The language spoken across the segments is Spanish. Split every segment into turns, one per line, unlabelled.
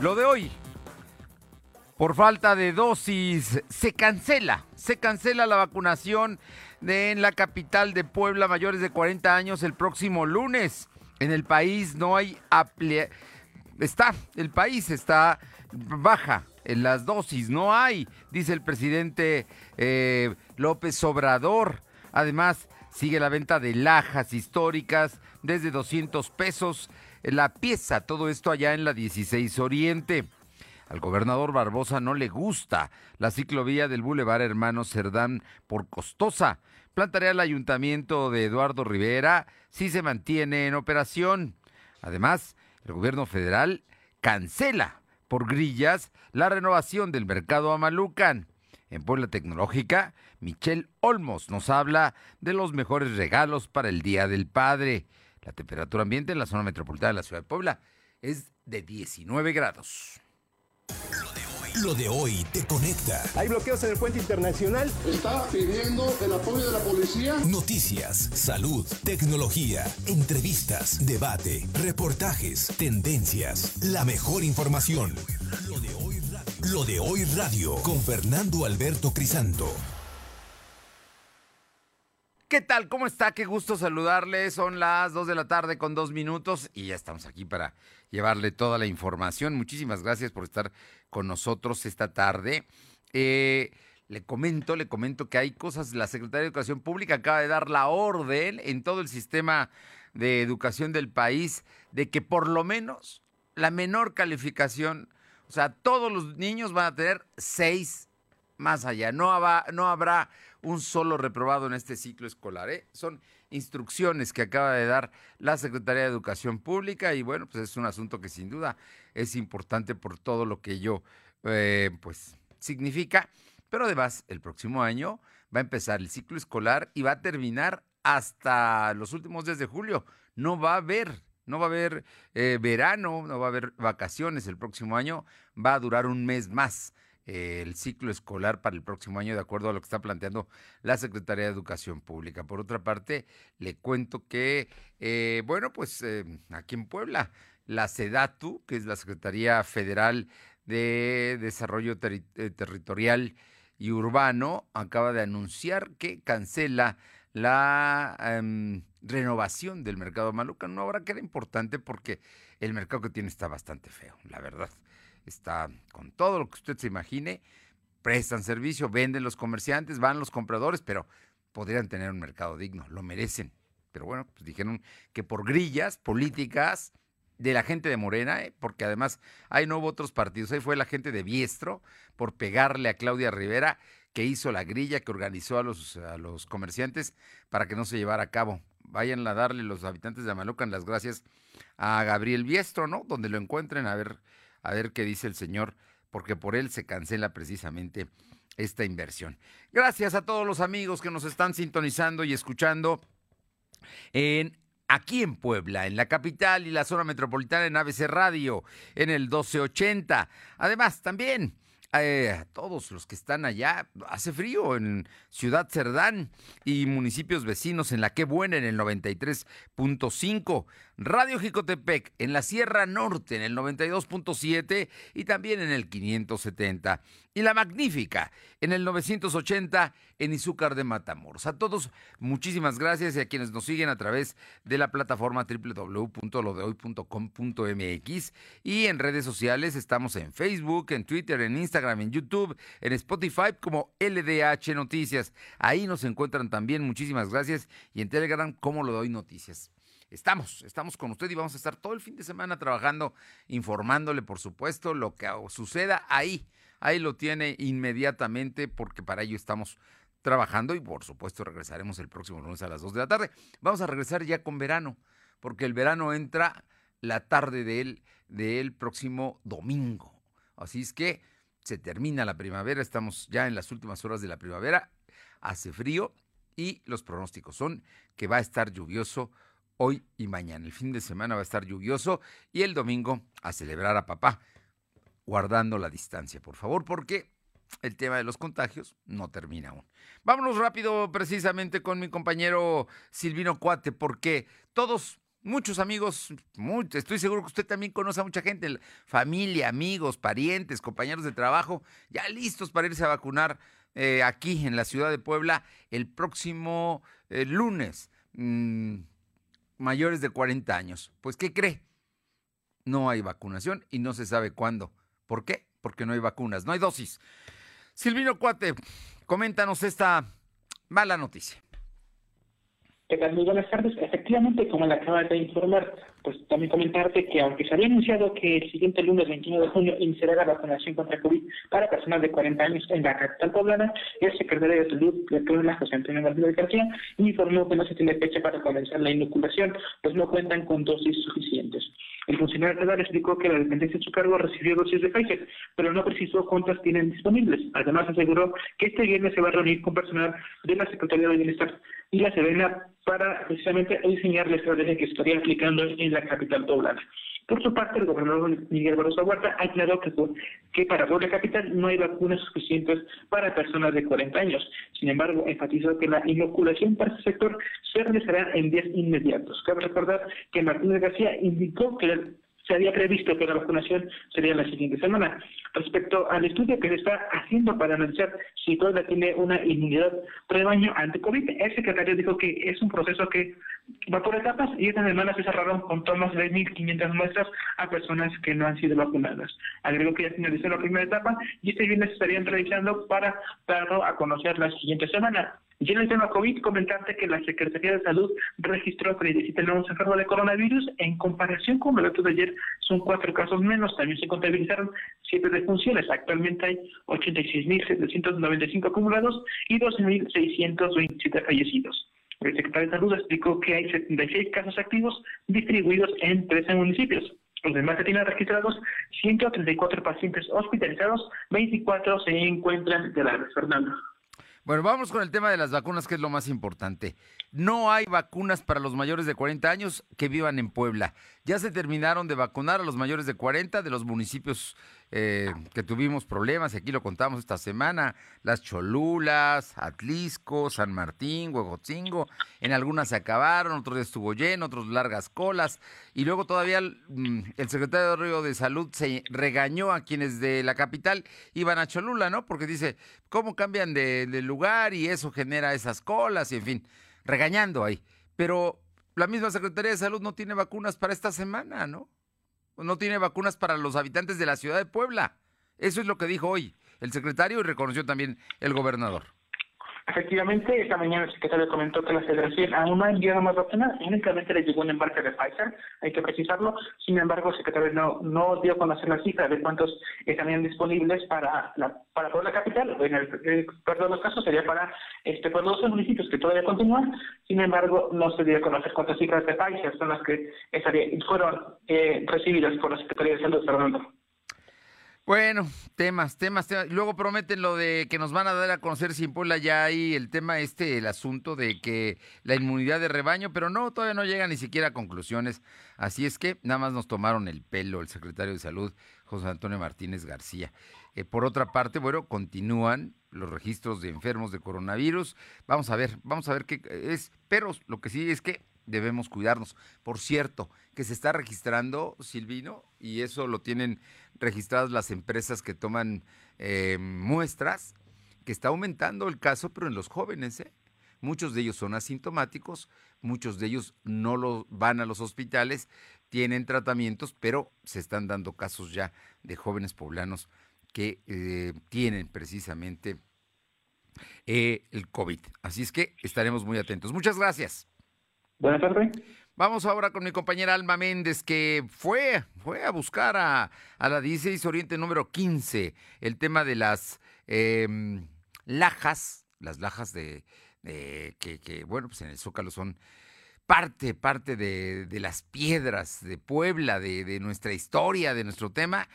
Lo de hoy, por falta de dosis, se cancela, se cancela la vacunación en la capital de Puebla mayores de 40 años el próximo lunes. En el país no hay está, el país está baja en las dosis, no hay, dice el presidente eh, López Obrador. Además, sigue la venta de lajas históricas desde 200 pesos la pieza, todo esto allá en la 16 Oriente. Al gobernador Barbosa no le gusta la ciclovía del Boulevard Hermano Cerdán por costosa. Plantaría el ayuntamiento de Eduardo Rivera si se mantiene en operación. Además, el gobierno federal cancela por grillas la renovación del mercado Amalucan. En Puebla Tecnológica, Michelle Olmos nos habla de los mejores regalos para el Día del Padre. La temperatura ambiente en la zona metropolitana de la ciudad de Puebla es de 19 grados.
Lo de hoy te conecta.
Hay bloqueos en el puente internacional.
Está pidiendo el apoyo de la policía.
Noticias, salud, tecnología, entrevistas, debate, reportajes, tendencias, la mejor información. Lo de hoy radio, Lo de hoy radio con Fernando Alberto Crisanto.
¿Qué tal? ¿Cómo está? Qué gusto saludarle. Son las 2 de la tarde con dos minutos y ya estamos aquí para llevarle toda la información. Muchísimas gracias por estar con nosotros esta tarde. Eh, le comento, le comento que hay cosas, la Secretaría de Educación Pública acaba de dar la orden en todo el sistema de educación del país de que por lo menos la menor calificación, o sea, todos los niños van a tener seis más allá. No, no habrá un solo reprobado en este ciclo escolar. ¿eh? Son instrucciones que acaba de dar la Secretaría de Educación Pública y bueno, pues es un asunto que sin duda es importante por todo lo que ello eh, pues significa. Pero además, el próximo año va a empezar el ciclo escolar y va a terminar hasta los últimos días de julio. No va a haber, no va a haber eh, verano, no va a haber vacaciones el próximo año, va a durar un mes más el ciclo escolar para el próximo año, de acuerdo a lo que está planteando la Secretaría de Educación Pública. Por otra parte, le cuento que, eh, bueno, pues eh, aquí en Puebla, la SEDATU, que es la Secretaría Federal de Desarrollo eh, Territorial y Urbano, acaba de anunciar que cancela la em, renovación del mercado Maluca. No habrá que era importante porque el mercado que tiene está bastante feo, la verdad está con todo lo que usted se imagine, prestan servicio, venden los comerciantes, van los compradores, pero podrían tener un mercado digno, lo merecen. Pero bueno, pues dijeron que por grillas políticas de la gente de Morena, ¿eh? porque además ahí no hubo otros partidos, ahí fue la gente de Biestro por pegarle a Claudia Rivera, que hizo la grilla, que organizó a los, a los comerciantes para que no se llevara a cabo. Vayan a darle los habitantes de Amalucan las gracias a Gabriel Biestro, ¿no? Donde lo encuentren, a ver a ver qué dice el señor, porque por él se cancela precisamente esta inversión. Gracias a todos los amigos que nos están sintonizando y escuchando en aquí en Puebla, en la capital y la zona metropolitana en ABC Radio, en el 1280. Además, también eh, a todos los que están allá. Hace frío en Ciudad Cerdán y municipios vecinos en La Qué Buena en el 93.5. Radio Jicotepec en la Sierra Norte en el 92.7 y también en el 570. Y La Magnífica en el 980 en Izúcar de Matamoros. A todos, muchísimas gracias y a quienes nos siguen a través de la plataforma www.lodehoy.com.mx y en redes sociales estamos en Facebook, en Twitter, en Instagram, en YouTube, en Spotify como LDH Noticias. Ahí nos encuentran también, muchísimas gracias, y en Telegram como Lo Doy Noticias estamos, estamos con usted y vamos a estar todo el fin de semana trabajando, informándole, por supuesto, lo que suceda ahí. Ahí lo tiene inmediatamente porque para ello estamos trabajando y por supuesto regresaremos el próximo lunes a las 2 de la tarde. Vamos a regresar ya con verano, porque el verano entra la tarde del, del próximo domingo. Así es que se termina la primavera, estamos ya en las últimas horas de la primavera, hace frío y los pronósticos son que va a estar lluvioso hoy y mañana. El fin de semana va a estar lluvioso y el domingo a celebrar a papá, guardando la distancia, por favor, porque el tema de los contagios no termina aún. Vámonos rápido precisamente con mi compañero Silvino Cuate, porque todos muchos amigos, estoy seguro que usted también conoce a mucha gente, familia, amigos, parientes, compañeros de trabajo, ya listos para irse a vacunar eh, aquí en la ciudad de Puebla el próximo eh, lunes, mm, mayores de 40 años. Pues, ¿qué cree? No hay vacunación y no se sabe cuándo. ¿Por qué? Porque no hay vacunas, no hay dosis. Silvino Cuate, coméntanos esta mala noticia.
¿Qué? Muy buenas tardes. Efectivamente, como le acaba de informar, pues también comentarte que aunque se había anunciado que el siguiente lunes 21 de junio iniciará la vacunación contra COVID para personas de 40 años en la capital poblana, el secretario de Salud de Puebla, José Antonio Martínez García, informó que no se tiene fecha para comenzar la inoculación, pues no cuentan con dosis suficientes. El funcionario federal explicó que la dependencia de su cargo recibió dosis de Pfizer, pero no precisó cuántas tienen disponibles. Además, aseguró que este viernes se va a reunir con personal de la Secretaría de Bienestar y la Serena para precisamente diseñar la estrategia que estaría aplicando en la capital poblana. Por su parte, el gobernador Miguel Barroso Huerta ha aclarado que, que para Puebla Capital no hay vacunas suficientes para personas de 40 años. Sin embargo, enfatizó que la inoculación para este sector se realizará en días inmediatos. Cabe recordar que Martínez García indicó que se había previsto que la vacunación sería la siguiente semana. Respecto al estudio que se está haciendo para analizar si todavía tiene una inmunidad rebaño ante COVID, el secretario dijo que es un proceso que va por etapas y esta semana se cerraron con tomas de 1.500 muestras a personas que no han sido vacunadas. Agregó que ya finalizó la primera etapa y este viernes estarían realizando para darlo a conocer la siguiente semana. Y en el tema COVID, comentarte que la Secretaría de Salud registró 37 nuevos enfermos de coronavirus. En comparación con los datos de ayer, son cuatro casos menos. También se contabilizaron siete defunciones. Actualmente hay 86.795 acumulados y 12.627 fallecidos. El secretario de Salud explicó que hay 76 casos activos distribuidos en 13 municipios. Los demás se tienen registrados 134 pacientes hospitalizados, 24 se encuentran de la Fernando.
Bueno, vamos con el tema de las vacunas, que es lo más importante. No hay vacunas para los mayores de 40 años que vivan en Puebla. Ya se terminaron de vacunar a los mayores de 40 de los municipios eh, que tuvimos problemas, y aquí lo contamos esta semana, las Cholulas, Atlisco, San Martín, Huejotzingo, en algunas se acabaron, otros estuvo lleno, otros largas colas, y luego todavía mm, el, secretario de Salud se regañó a quienes de la capital iban a Cholula, ¿no? Porque dice, ¿cómo cambian de, de lugar y eso genera esas colas? Y en fin, regañando ahí. Pero la misma Secretaría de Salud no tiene vacunas para esta semana, ¿no? no tiene vacunas para los habitantes de la ciudad de Puebla. Eso es lo que dijo hoy el secretario y reconoció también el gobernador.
Efectivamente, esta mañana el secretario comentó que la federación aún no ha enviado más vacunas, únicamente le llegó un embarque de Pfizer, hay que precisarlo, sin embargo el secretario no, no dio a conocer la cifra de cuántos estarían disponibles para la, para toda la capital, en el perdón los casos sería para este por los municipios que todavía continúan, sin embargo no se dio a conocer cuántas cifras de Pfizer son las que fueron eh, recibidas por la Secretaría de Salud, Fernando.
Bueno, temas, temas, temas. Luego prometen lo de que nos van a dar a conocer si en Puebla ya hay el tema este, el asunto de que la inmunidad de rebaño, pero no, todavía no llega ni siquiera a conclusiones. Así es que nada más nos tomaron el pelo el secretario de Salud, José Antonio Martínez García. Eh, por otra parte, bueno, continúan los registros de enfermos de coronavirus. Vamos a ver, vamos a ver qué es, pero lo que sí es que debemos cuidarnos. Por cierto, que se está registrando, Silvino, y eso lo tienen registradas las empresas que toman eh, muestras, que está aumentando el caso, pero en los jóvenes, ¿eh? Muchos de ellos son asintomáticos, muchos de ellos no lo, van a los hospitales, tienen tratamientos, pero se están dando casos ya de jóvenes poblanos que eh, tienen precisamente el COVID. Así es que estaremos muy atentos. Muchas gracias.
Buenas tardes.
Vamos ahora con mi compañera Alma Méndez, que fue, fue a buscar a, la 16 Oriente número 15 el tema de las em, lajas, las lajas de, que, bueno, pues en el Zócalo son parte, parte de, las piedras de Puebla, de, de, nuestra historia, de nuestro tema.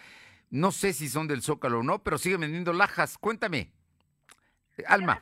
No sé si son del Zócalo o no, pero siguen vendiendo lajas. Cuéntame, Alma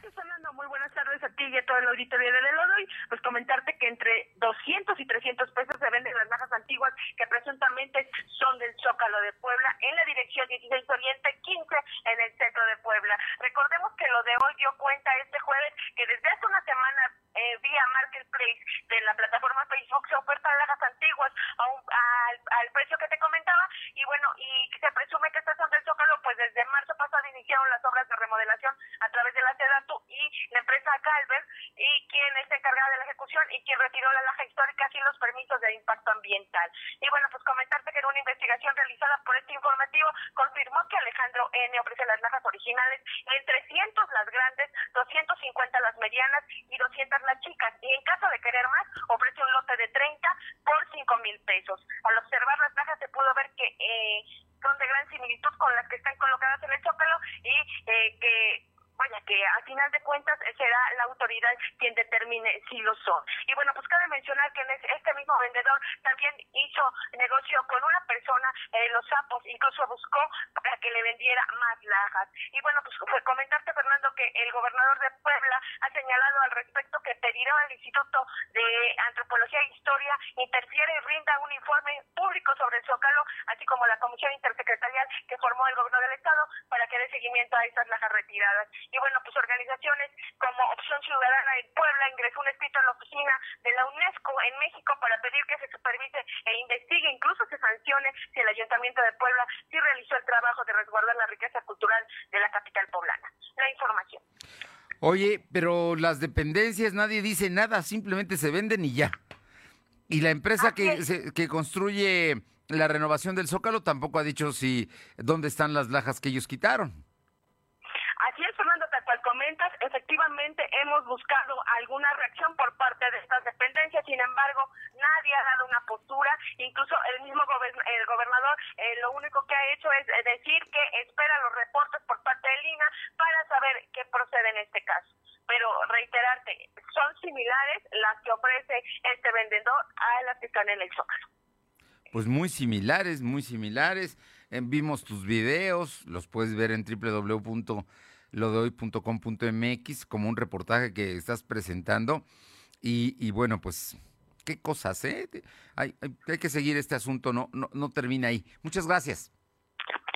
sigue todo el auditorio de Delodoy, pues comentarte que entre 200 y 300 pesos se venden las najas antiguas que presuntamente son del Zócalo de Puebla en la dirección 16 Oriente 15 en el centro de Puebla. Recordemos que lo de hoy dio cuenta este jueves que desde hace una semana eh, vía Marketplace de la plataforma Facebook se ofertan lajas antiguas a un, a, al, al, precio que te comentaba y bueno, y se presume que estas son del Zócalo, pues desde marzo pasado iniciaron las obras de remodelación a través de la Sedatu y la empresa acá, el y quien está encargada de la ejecución y quien retiró la laja histórica sin los permisos de impacto ambiental. Y bueno, pues comentarte que en una investigación realizada por este informativo confirmó que Alejandro N. ofrece las lajas originales en 300 las grandes, 250 las medianas y 200 las chicas. Y en caso de querer más, ofrece un lote de 30 por 5 mil pesos. Al observar las lajas se pudo ver que eh, son de gran similitud con las que están colocadas en el Zócalo y eh, que vaya que a final de cuentas eh, será la autoridad quien determine si lo son. Y bueno, pues cabe mencionar que este mismo vendedor también hizo negocio con una persona en Los Sapos, incluso buscó para que le vendiera más lajas. Y bueno, pues fue comentarte, Fernando, que el gobernador de Puebla ha señalado al respecto que pedirá al Instituto de Antropología e Historia interfiere y rinda un informe público sobre el Zócalo, así como la comisión intersecretarial que formó el gobierno del Estado para que dé seguimiento a estas lajas retiradas. Y bueno, pues organizaciones como Opción Ciudadana en Puebla ingresó un escrito a la oficina de la UNESCO en México para pedir que se supervise e investigue, incluso se sancione si el Ayuntamiento de Puebla sí realizó el trabajo de resguardar la riqueza cultural de la capital poblana. La información.
Oye, pero las dependencias nadie dice nada, simplemente se venden y ya. Y la empresa que, que construye la renovación del Zócalo tampoco ha dicho si dónde están las lajas que ellos quitaron
efectivamente hemos buscado alguna reacción por parte de estas dependencias, sin embargo, nadie ha dado una postura, incluso el mismo el gobernador eh, lo único que ha hecho es eh, decir que espera los reportes por parte de Lina para saber qué procede en este caso. Pero reiterarte, son similares las que ofrece este vendedor a las que están en el Zócalo.
Pues muy similares, muy similares. Eh, vimos tus videos, los puedes ver en www lodehoy.com.mx como un reportaje que estás presentando. Y, bueno, pues, qué cosas, ¿eh? Hay, hay, que seguir este asunto, no, no, no termina ahí. Muchas gracias.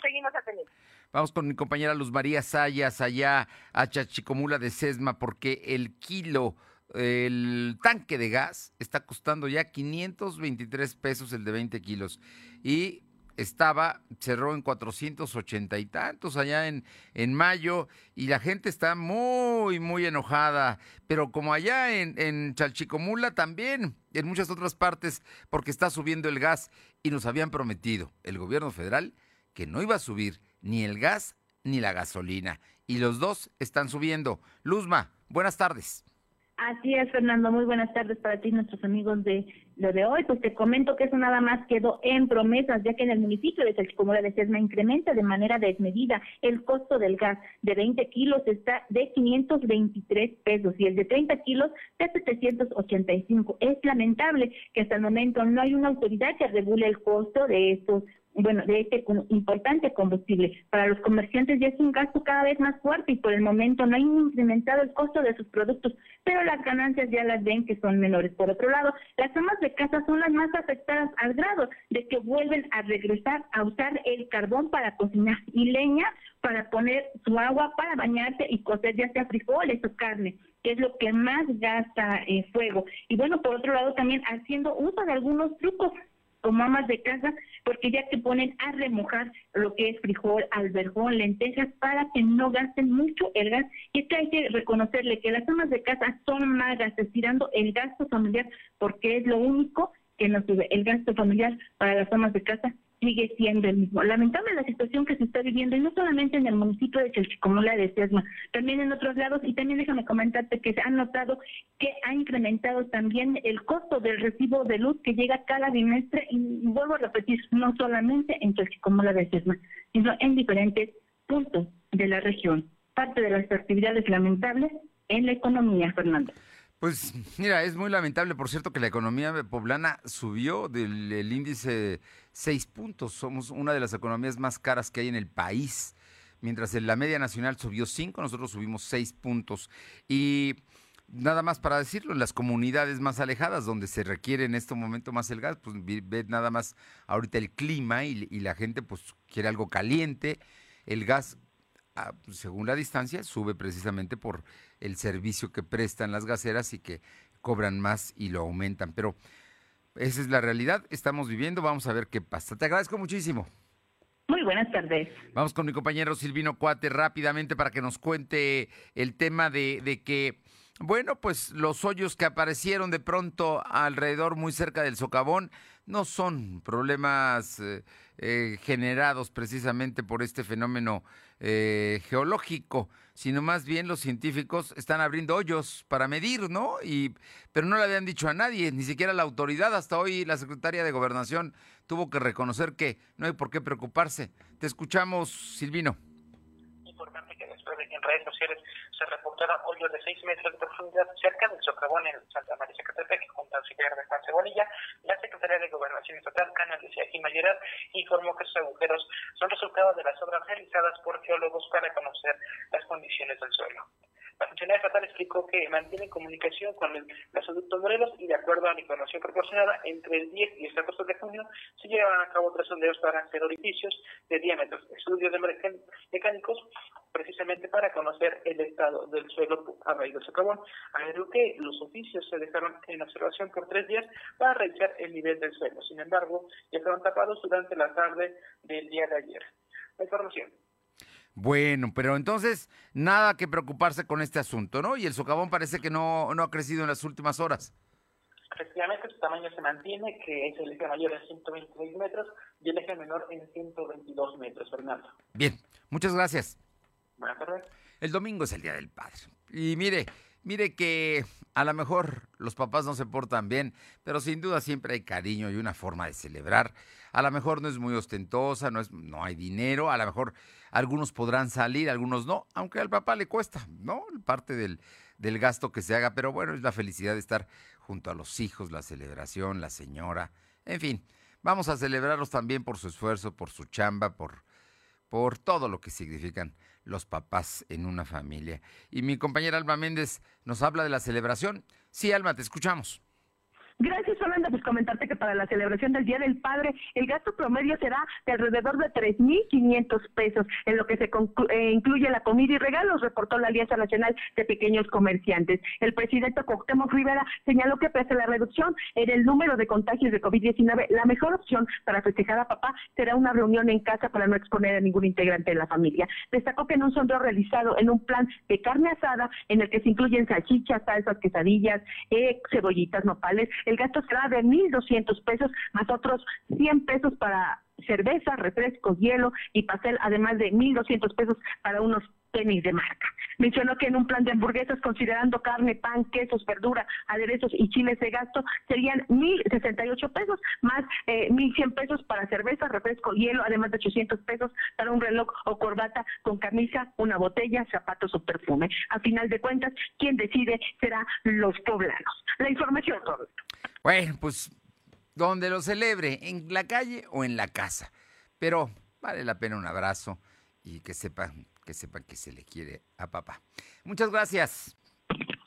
Seguimos atendiendo.
Vamos con mi compañera Luz María Sayas allá a Chachicomula de Sesma porque el kilo, el tanque de gas está costando ya 523 pesos el de 20 kilos. Y estaba, cerró en 480 y tantos allá en, en mayo y la gente está muy, muy enojada, pero como allá en, en Chalchicomula también, en muchas otras partes, porque está subiendo el gas y nos habían prometido el gobierno federal que no iba a subir ni el gas ni la gasolina y los dos están subiendo. Luzma, buenas tardes.
Así es, Fernando. Muy buenas tardes para ti, nuestros amigos de lo de hoy. Pues te comento que eso nada más quedó en promesas, ya que en el municipio de Salchicomora de Sesma incrementa de manera desmedida el costo del gas. De 20 kilos está de 523 pesos y el de 30 kilos de 785. Es lamentable que hasta el momento no hay una autoridad que regule el costo de estos bueno, de este importante combustible. Para los comerciantes ya es un gasto cada vez más fuerte y por el momento no hay incrementado el costo de sus productos, pero las ganancias ya las ven que son menores. Por otro lado, las amas de casa son las más afectadas al grado de que vuelven a regresar a usar el carbón para cocinar y leña para poner su agua para bañarse y cocer ya sea frijoles o carne que es lo que más gasta eh, fuego. Y bueno, por otro lado, también haciendo uso de algunos trucos como amas de casa, porque ya te ponen a remojar lo que es frijol, albergón, lentejas, para que no gasten mucho el gas. Y es que hay que reconocerle que las amas de casa son magas, estirando el gasto familiar, porque es lo único que nos sube el gasto familiar para las amas de casa sigue siendo el mismo. Lamentable la situación que se está viviendo, y no solamente en el municipio de Chalchicomula de Sesma, también en otros lados, y también déjame comentarte que se ha notado que ha incrementado también el costo del recibo de luz que llega cada bimestre, y vuelvo a repetir, no solamente en Chalchicomula de Sesma, sino en diferentes puntos de la región. Parte de las actividades lamentables en la economía, Fernando.
Pues mira, es muy lamentable, por cierto, que la economía poblana subió del índice seis puntos. Somos una de las economías más caras que hay en el país. Mientras la media nacional subió cinco, nosotros subimos seis puntos. Y nada más para decirlo, en las comunidades más alejadas, donde se requiere en este momento más el gas, pues ve nada más ahorita el clima y, la gente pues quiere algo caliente. El gas Ah, según la distancia, sube precisamente por el servicio que prestan las gaseras y que cobran más y lo aumentan. Pero esa es la realidad, estamos viviendo, vamos a ver qué pasa. Te agradezco muchísimo.
Muy buenas tardes.
Vamos con mi compañero Silvino Cuate rápidamente para que nos cuente el tema de, de que, bueno, pues los hoyos que aparecieron de pronto alrededor, muy cerca del socavón, no son problemas eh, eh, generados precisamente por este fenómeno eh, geológico, sino más bien los científicos están abriendo hoyos para medir, ¿no? Y, pero no le habían dicho a nadie, ni siquiera la autoridad. Hasta hoy la secretaria de Gobernación tuvo que reconocer que no hay por qué preocuparse. Te escuchamos, Silvino.
Importante que en redes sociales se reportaron hoyos de 6 metros de profundidad cerca del socavón en Santa María Zacatepec, junto al auxiliar de Juan Cebolilla, la Secretaría de Gobernación Estatal, Canal de Gerard, informó que esos agujeros son resultado de las obras realizadas por geólogos para conocer las condiciones del suelo. La funcionaria estatal explicó que mantiene comunicación con el gasoducto Morelos y de acuerdo a la información proporcionada, entre el 10 y el 14 de junio se llevan a cabo tres sondeos para hacer orificios de diámetros, estudios de mecánicos, precisamente para conocer el estado del suelo a raíz del socavón. Agregó que los oficios se dejaron en observación por tres días para revisar el nivel del suelo. Sin embargo, ya fueron tapados durante la tarde del día de ayer. La información.
Bueno, pero entonces nada que preocuparse con este asunto, ¿no? Y el socavón parece que no, no ha crecido en las últimas horas.
Efectivamente, su tamaño se mantiene, que es el eje mayor en 126 metros y el eje menor en 122 metros, Fernando.
Bien, muchas gracias. El domingo es el Día del Padre. Y mire, mire que a lo mejor los papás no se portan bien, pero sin duda siempre hay cariño y una forma de celebrar. A lo mejor no es muy ostentosa, no, es, no hay dinero, a lo mejor algunos podrán salir, algunos no, aunque al papá le cuesta, ¿no? Parte del, del gasto que se haga, pero bueno, es la felicidad de estar junto a los hijos, la celebración, la señora, en fin, vamos a celebrarlos también por su esfuerzo, por su chamba, por, por todo lo que significan los papás en una familia. Y mi compañera Alma Méndez nos habla de la celebración. Sí, Alma, te escuchamos.
Gracias, Fernanda. Pues comentarte que para la celebración del Día del Padre, el gasto promedio será de alrededor de 3.500 pesos, en lo que se eh, incluye la comida y regalos, reportó la Alianza Nacional de Pequeños Comerciantes. El presidente Cuauhtémoc Rivera señaló que pese a la reducción en el número de contagios de COVID-19, la mejor opción para festejar a papá será una reunión en casa para no exponer a ningún integrante de la familia. Destacó que en un sondeo realizado en un plan de carne asada, en el que se incluyen salchichas, salsas, quesadillas, eh, cebollitas, nopales, el gasto será de 1.200 pesos, más otros 100 pesos para cerveza, refrescos, hielo y pastel, además de 1.200 pesos para unos tenis de marca. Mencionó que en un plan de hamburguesas, considerando carne, pan, quesos, verdura, aderezos y chiles de gasto, serían 1.068 pesos, más eh, 1.100 pesos para cerveza, refresco, hielo, además de 800 pesos para un reloj o corbata con camisa, una botella, zapatos o perfume. A final de cuentas, quien decide será los poblanos. La información,
Bueno, pues donde lo celebre, en la calle o en la casa. Pero vale la pena un abrazo y que sepan que sepan que se le quiere a papá. Muchas gracias.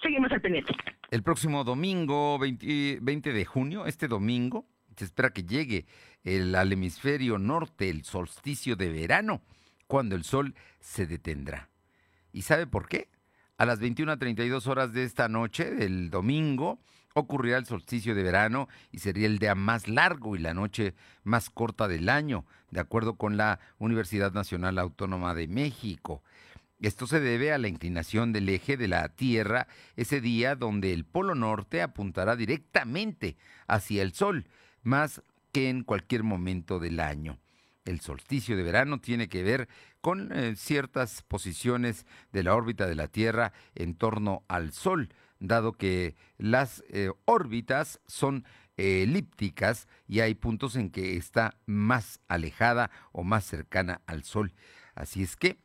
Seguimos al pendiente.
El próximo domingo, 20, 20 de junio, este domingo, se espera que llegue el, al hemisferio norte el solsticio de verano, cuando el sol se detendrá. ¿Y sabe por qué? A las 21 a 32 horas de esta noche, del domingo, ocurrirá el solsticio de verano y sería el día más largo y la noche más corta del año, de acuerdo con la Universidad Nacional Autónoma de México. Esto se debe a la inclinación del eje de la Tierra ese día donde el Polo Norte apuntará directamente hacia el Sol, más que en cualquier momento del año. El solsticio de verano tiene que ver con eh, ciertas posiciones de la órbita de la Tierra en torno al Sol, dado que las eh, órbitas son eh, elípticas y hay puntos en que está más alejada o más cercana al Sol. Así es que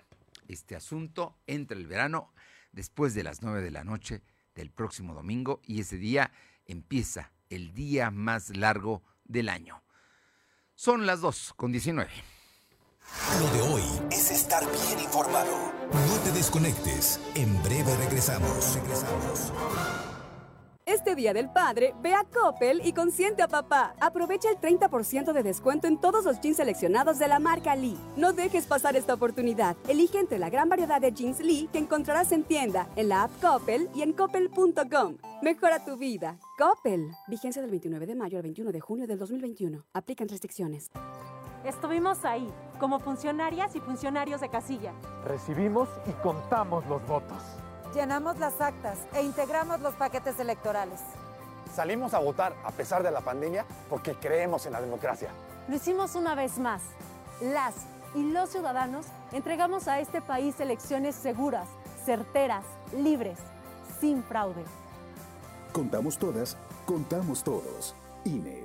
este asunto entra el verano después de las 9 de la noche del próximo domingo y ese día empieza el día más largo del año. Son las 2 con 19.
Lo de hoy es estar bien informado. No te desconectes. En breve regresamos. Regresamos.
Este Día del Padre, ve a Coppel y consiente a papá. Aprovecha el 30% de descuento en todos los jeans seleccionados de la marca Lee. No dejes pasar esta oportunidad. Elige entre la gran variedad de jeans Lee que encontrarás en tienda, en la app Coppel y en coppel.com. Mejora tu vida. Coppel. Vigencia del 29 de mayo al 21 de junio del 2021. Aplican restricciones.
Estuvimos ahí, como funcionarias y funcionarios de casilla.
Recibimos y contamos los votos.
Llenamos las actas e integramos los paquetes electorales. Salimos a votar a pesar de la pandemia porque creemos en la democracia.
Lo hicimos una vez más. Las y los ciudadanos entregamos a este país elecciones seguras, certeras, libres, sin fraude.
Contamos todas, contamos todos. INE.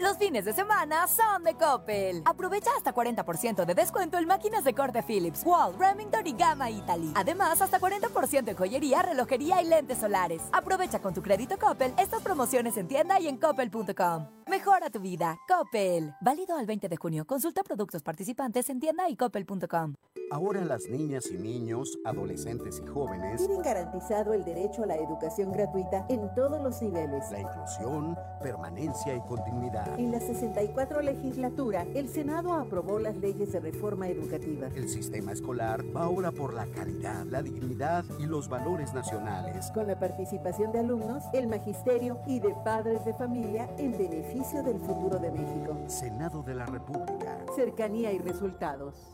Los fines de semana son de Coppel. Aprovecha hasta 40% de descuento en máquinas de corte Philips, Wall, Remington y Gamma Italy. Además, hasta 40% en joyería, relojería y lentes solares. Aprovecha con tu crédito Coppel estas promociones en tienda y en coppel.com. Mejora tu vida. Coppel. Válido al 20 de junio. Consulta productos participantes en tienda y coppel.com.
Ahora las niñas y niños, adolescentes y jóvenes
tienen garantizado el derecho a la educación gratuita en todos los niveles.
La inclusión, permanencia y continuidad.
En la 64 legislatura, el Senado aprobó las leyes de reforma educativa.
El sistema escolar va ahora por la calidad, la dignidad y los valores nacionales.
Con la participación de alumnos, el magisterio y de padres de familia en beneficio del futuro de México.
Senado de la República.
Cercanía y resultados.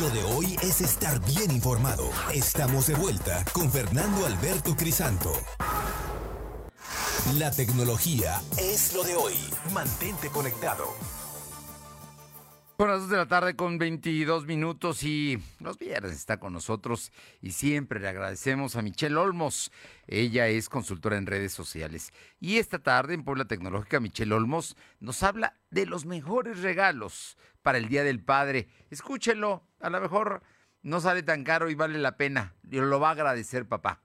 Lo de hoy es estar bien informado. Estamos de vuelta con Fernando Alberto Crisanto. La tecnología es lo de hoy. Mantente conectado.
Son las 2 de la tarde con 22 minutos y los viernes está con nosotros y siempre le agradecemos a Michelle Olmos. Ella es consultora en redes sociales. Y esta tarde en Puebla Tecnológica, Michelle Olmos nos habla de los mejores regalos para el Día del Padre. Escúchelo, a lo mejor no sale tan caro y vale la pena. Lo va a agradecer papá.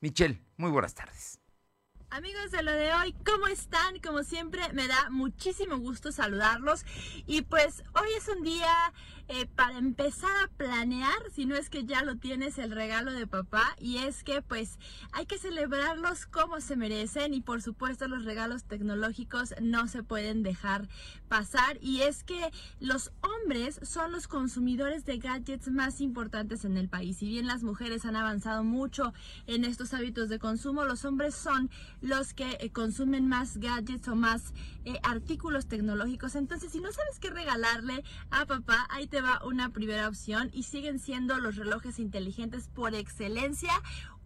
Michelle, muy buenas tardes.
Amigos de lo de hoy, ¿cómo están? Como siempre, me da muchísimo gusto saludarlos. Y pues hoy es un día eh, para empezar a planear, si no es que ya lo tienes, el regalo de papá. Y es que pues hay que celebrarlos como se merecen. Y por supuesto los regalos tecnológicos no se pueden dejar pasar. Y es que los hombres son los consumidores de gadgets más importantes en el país. Si bien las mujeres han avanzado mucho en estos hábitos de consumo, los hombres son los que eh, consumen más gadgets o más eh, artículos tecnológicos. Entonces, si no sabes qué regalarle a papá, ahí te va una primera opción y siguen siendo los relojes inteligentes por excelencia.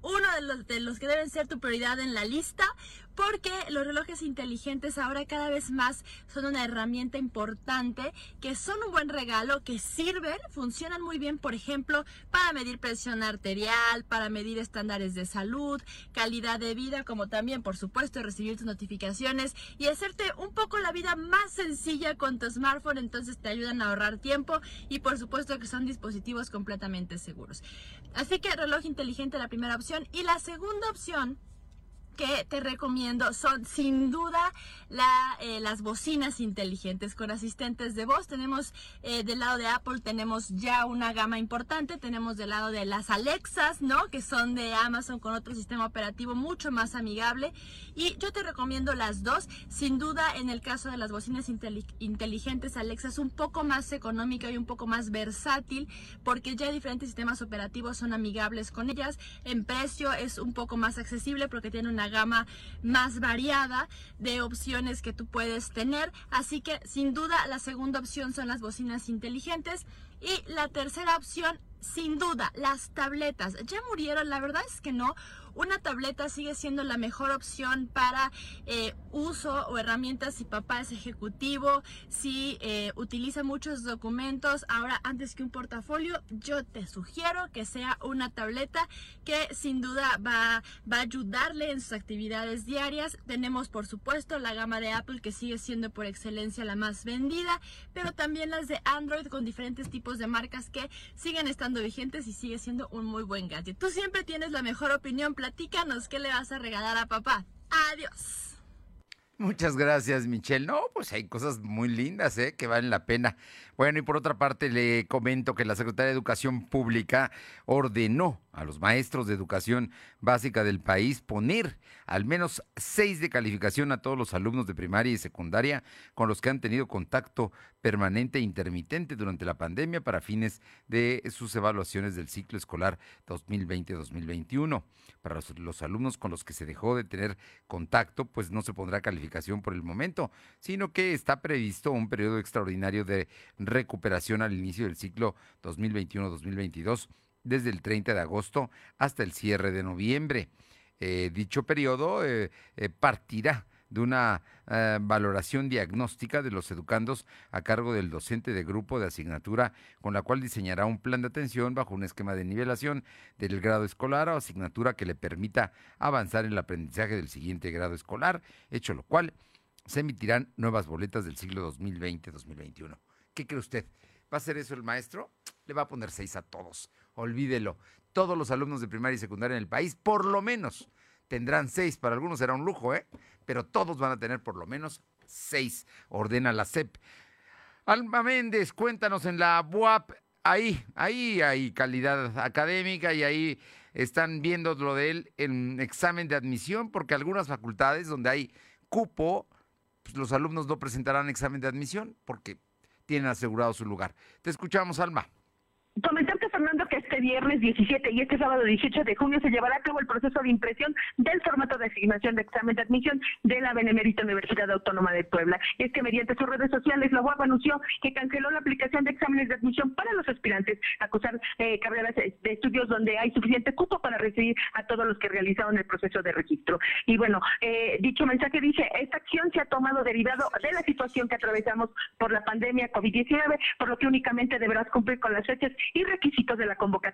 Uno de los, de los que deben ser tu prioridad en la lista porque los relojes inteligentes ahora cada vez más son una herramienta importante, que son un buen regalo, que sirven, funcionan muy bien, por ejemplo, para medir presión arterial, para medir estándares de salud, calidad de vida, como también, por supuesto, recibir tus notificaciones y hacerte un poco la vida más sencilla con tu smartphone, entonces te ayudan a ahorrar tiempo y por supuesto que son dispositivos completamente seguros. Así que reloj inteligente la primera opción y la segunda opción que te recomiendo son sin duda la, eh, las bocinas inteligentes con asistentes de voz. Tenemos eh, del lado de Apple tenemos ya una gama importante. Tenemos del lado de las Alexas, ¿no? Que son de Amazon con otro sistema operativo mucho más amigable. Y yo te recomiendo las dos. Sin duda, en el caso de las bocinas inteligentes, Alexa es un poco más económica y un poco más versátil porque ya diferentes sistemas operativos son amigables con ellas. En precio es un poco más accesible porque tiene una gama más variada de opciones que tú puedes tener. Así que sin duda la segunda opción son las bocinas inteligentes. Y la tercera opción, sin duda, las tabletas. Ya murieron, la verdad es que no una tableta sigue siendo la mejor opción para eh, uso o herramientas si papá es ejecutivo, si eh, utiliza muchos documentos. Ahora, antes que un portafolio, yo te sugiero que sea una tableta que sin duda va, va a ayudarle en sus actividades diarias. Tenemos, por supuesto, la gama de Apple que sigue siendo por excelencia la más vendida, pero también las de Android con diferentes tipos de marcas que siguen estando vigentes y sigue siendo un muy buen gadget. Tú siempre tienes la mejor opinión, platícanos qué le vas a regalar a papá. Adiós.
Muchas gracias, Michelle. No, pues hay cosas muy lindas, ¿eh? Que valen la pena. Bueno, y por otra parte, le comento que la Secretaría de Educación Pública ordenó a los maestros de educación básica del país poner al menos seis de calificación a todos los alumnos de primaria y secundaria con los que han tenido contacto permanente e intermitente durante la pandemia para fines de sus evaluaciones del ciclo escolar 2020-2021. Para los, alumnos con los que se dejó de tener contacto, pues no se pondrá calificación por el momento, sino que está previsto un periodo extraordinario de recuperación al inicio del ciclo 2021-2022 desde el 30 de agosto hasta el cierre de noviembre. Eh, dicho periodo eh, eh, partirá de una valoración diagnóstica de los educandos a cargo del docente de grupo de asignatura, con la cual diseñará un plan de atención bajo un esquema de nivelación del grado escolar o asignatura que le permita avanzar en el aprendizaje del siguiente grado escolar, hecho lo cual se emitirán nuevas boletas del siglo 2020-2021. ¿Qué cree usted? ¿Va a hacer eso el maestro? Le va a poner seis a todos. Olvídelo. Todos los alumnos de primaria y secundaria en el país, por lo menos, tendrán seis. Para algunos será un lujo, ¿eh? Pero todos van a tener por lo menos seis. Ordena la CEP. Alma Méndez, cuéntanos en la BUAP. Ahí, ahí hay calidad académica y ahí están viendo lo de él en examen de admisión, porque algunas facultades donde hay cupo, pues los alumnos no presentarán examen de admisión porque tienen asegurado su lugar. Te escuchamos, Alma.
Este viernes 17 y este sábado 18 de junio se llevará a cabo el proceso de impresión del formato de asignación de examen de admisión de la Benemérita Universidad Autónoma de Puebla. Es que mediante sus redes sociales, la UAP anunció que canceló la aplicación de exámenes de admisión para los aspirantes a cursar eh, carreras de estudios donde hay suficiente cupo para recibir a todos los que realizaron el proceso de registro. Y bueno, eh, dicho mensaje dice, esta acción se ha tomado derivado de la situación que atravesamos por la pandemia COVID-19, por lo que únicamente deberás cumplir con las fechas y requisitos de la convocatoria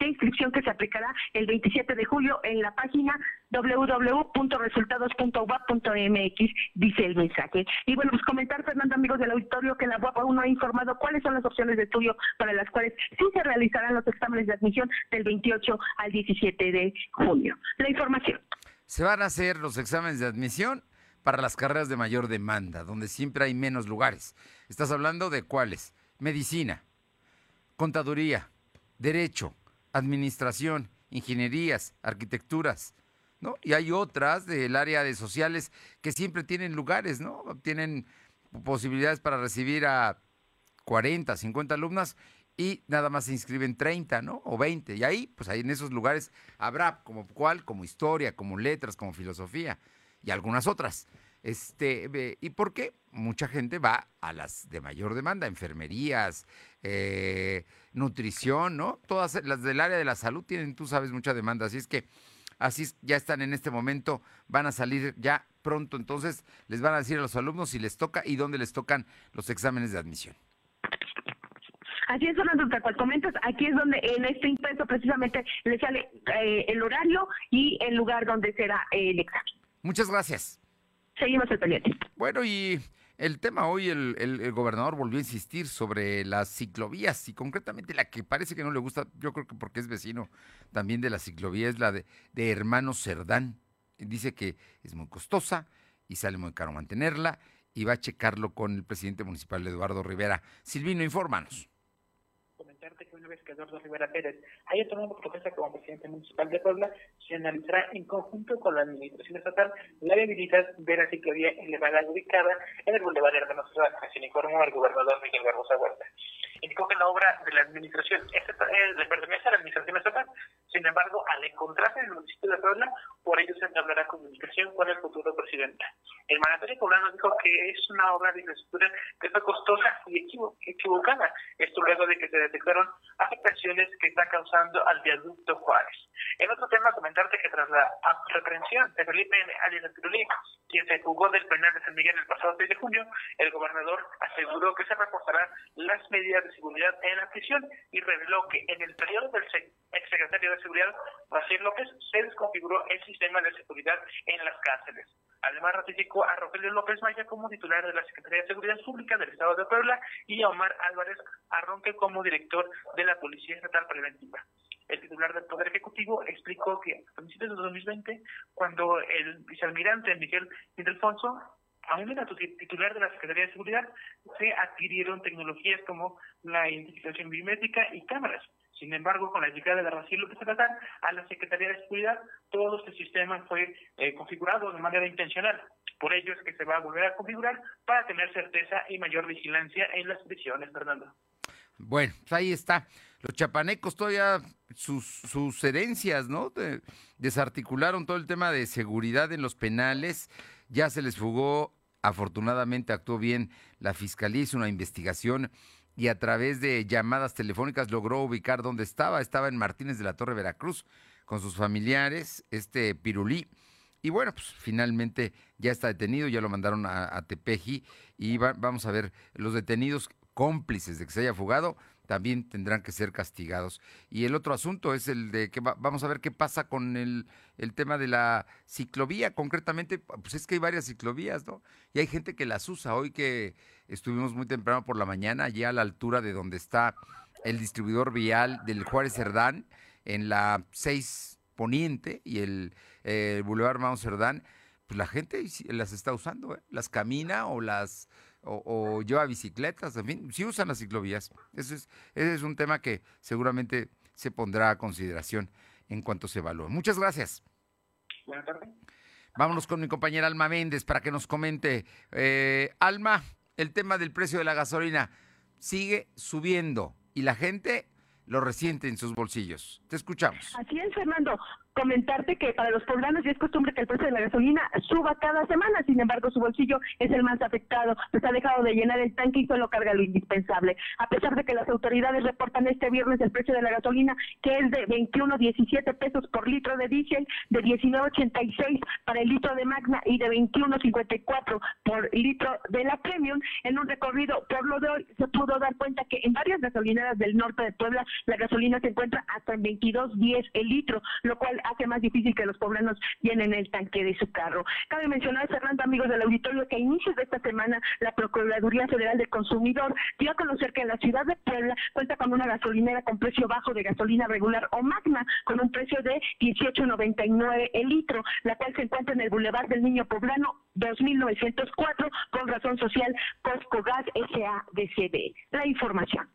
de inscripción que se aplicará el 27 de julio en la página www.resultados.uap.mx, dice el mensaje. Y bueno, pues comentar, Fernando, amigos del auditorio, que la UAP aún no ha informado cuáles son las opciones de estudio para las cuales sí se realizarán los exámenes de admisión del 28 al 17 de junio. La información.
Se van a hacer los exámenes de admisión para las carreras de mayor demanda, donde siempre hay menos lugares. ¿Estás hablando de cuáles? Medicina, contaduría, derecho, administración, ingenierías, arquitecturas, ¿no? Y hay otras del área de sociales que siempre tienen lugares, ¿no? Tienen posibilidades para recibir a 40, 50 alumnas y nada más se inscriben 30, ¿no? O 20. Y ahí, pues ahí en esos lugares habrá como cuál, como historia, como letras, como filosofía y algunas otras. Este, ¿y por qué? Mucha gente va a las de mayor demanda, enfermerías, eh, nutrición, ¿no? Todas las del área de la salud tienen, tú sabes, mucha demanda. Así es que así ya están en este momento, van a salir ya pronto. Entonces les van a decir a los alumnos si les toca y dónde les tocan los exámenes de admisión.
Así es, Fernando, tal cual comentas, aquí es donde en este impreso precisamente le sale eh, el horario y el lugar donde será el examen.
Muchas gracias.
Seguimos el pendiente.
Bueno, y el tema hoy, el, el, el, gobernador volvió a insistir sobre las ciclovías y concretamente la que parece que no le gusta, yo creo que porque es vecino también de la ciclovía, es la de, de Hermano Cerdán. Dice que es muy costosa y sale muy caro mantenerla y va a checarlo con el presidente municipal Eduardo Rivera. Silvino, infórmanos
comentarte que una vez que Eduardo Rivera Pérez haya tomado protesta como presidente municipal de Puebla, se analizará en conjunto con la administración estatal la viabilidad de la ciclovía elevada ubicada en el Boulevard Hermanos lo informó el gobernador Miguel Barbosa Huerta. Indicó que la obra de la administración estatal, eh, le pertenece a la administración estatal, sin embargo, al encontrarse en el municipio de Puebla, por ello se entablará comunicación con el futuro presidente. El mandatario poblano dijo que es una obra de infraestructura que fue costosa y equivocada, esto luego de que se detectaron afectaciones que está causando al viaducto Juárez. En otro tema, comentarte que tras la reprensión de Felipe alias Pirulí, quien se jugó del penal de San Miguel el pasado 6 de junio, el gobernador aseguró que se reforzarán las medidas de seguridad en la prisión y reveló que en el periodo del exsecretario de Seguridad, Rafael López, se desconfiguró el sistema de seguridad en las cárceles. Además, ratificó a Rogelio López Maya como titular de la Secretaría de Seguridad Pública del Estado de Puebla y a Omar Álvarez Arronque como director de la Policía Estatal Preventiva. El titular del Poder Ejecutivo explicó que a principios de 2020, cuando el vicealmirante Miguel Ildefonso aún era titular de la Secretaría de Seguridad, se adquirieron tecnologías como la identificación biométrica y cámaras. Sin embargo, con la llegada de Raciel López Atatán a la Secretaría de Seguridad, todo este sistema fue eh, configurado de manera intencional. Por ello es que se va a volver a configurar para tener certeza y mayor vigilancia en las prisiones, Fernando.
Bueno, pues ahí está. Los chapanecos todavía sus, sus herencias, ¿no? desarticularon todo el tema de seguridad en los penales. Ya se les fugó. Afortunadamente actuó bien la fiscalía, hizo una investigación y a través de llamadas telefónicas logró ubicar dónde estaba. Estaba en Martínez de la Torre, Veracruz, con sus familiares, este Pirulí. Y bueno, pues finalmente ya está detenido, ya lo mandaron a, Tepeji y vamos a ver los detenidos cómplices de que se haya fugado también tendrán que ser castigados. Y el otro asunto es el de que vamos a ver qué pasa con el, el, tema de la ciclovía. Concretamente, pues es que hay varias ciclovías, ¿no? Y hay gente que las usa. Hoy que estuvimos muy temprano por la mañana, allí a la altura de donde está el distribuidor vial del Juárez Cerdán, en la 6 Poniente y el eh, Boulevard Mount Cerdán, pues la gente las está usando, ¿eh? las camina o las o, lleva bicicletas, en fin, si usan las ciclovías. Ese es, ese es un tema que seguramente se pondrá a consideración en cuanto se evalúe. Muchas gracias.
Buenas tardes.
Vámonos con mi compañera Alma Méndez para que nos comente. Eh, Alma, el tema del precio de la gasolina sigue subiendo y la gente lo resiente en sus bolsillos. Te escuchamos.
Así es, Fernando comentarte que para los poblanos ya es costumbre que el precio de la gasolina suba cada semana, sin embargo su bolsillo es el más afectado, pues ha dejado de llenar el tanque y solo carga lo indispensable. A pesar de que las autoridades reportan este viernes el precio de la gasolina que es de 21.17 pesos por litro de diésel, de 19.86 para el litro de Magna y de 21.54 por litro de la Premium, en un recorrido por lo de hoy se pudo dar cuenta que en varias gasolineras del norte de Puebla la gasolina se encuentra hasta en 22.10 el litro, lo cual hace más difícil que los poblanos llenen el tanque de su carro. Cabe mencionar, Fernando, amigos del auditorio, que a inicios de esta semana la Procuraduría Federal del Consumidor dio a conocer que la ciudad de Puebla cuenta con una gasolinera con precio bajo de gasolina regular o magna, con un precio de 18.99 el litro, la cual se encuentra en el Boulevard del Niño Poblano 2904, con razón social Costco Gas SADCB. La información.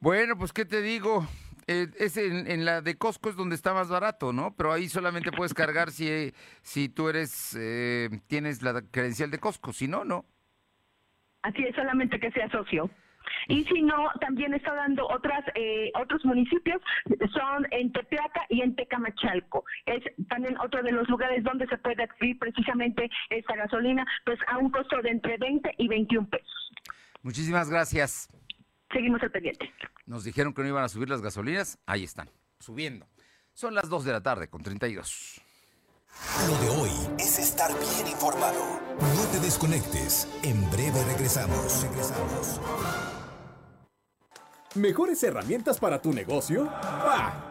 Bueno, pues qué te digo, eh, es en, la de Costco es donde está más barato, ¿no? Pero ahí solamente puedes cargar si, si tú eres, eh, tienes la credencial de Costco, si no, no.
Así es, solamente que sea socio. Y si no, también está dando otras eh, otros municipios, son en Tepeaca y en Tecamachalco. Es también otro de los lugares donde se puede adquirir precisamente esta gasolina, pues a un costo de entre 20 y 21 pesos.
Muchísimas gracias
seguimos al pendiente.
Nos dijeron que no iban a subir las gasolinas, ahí están, subiendo. Son las 2 de la tarde con 32.
Lo de hoy es estar bien informado. No te desconectes. En breve regresamos. Regresamos.
¿Mejores herramientas para tu negocio? ¡Bah!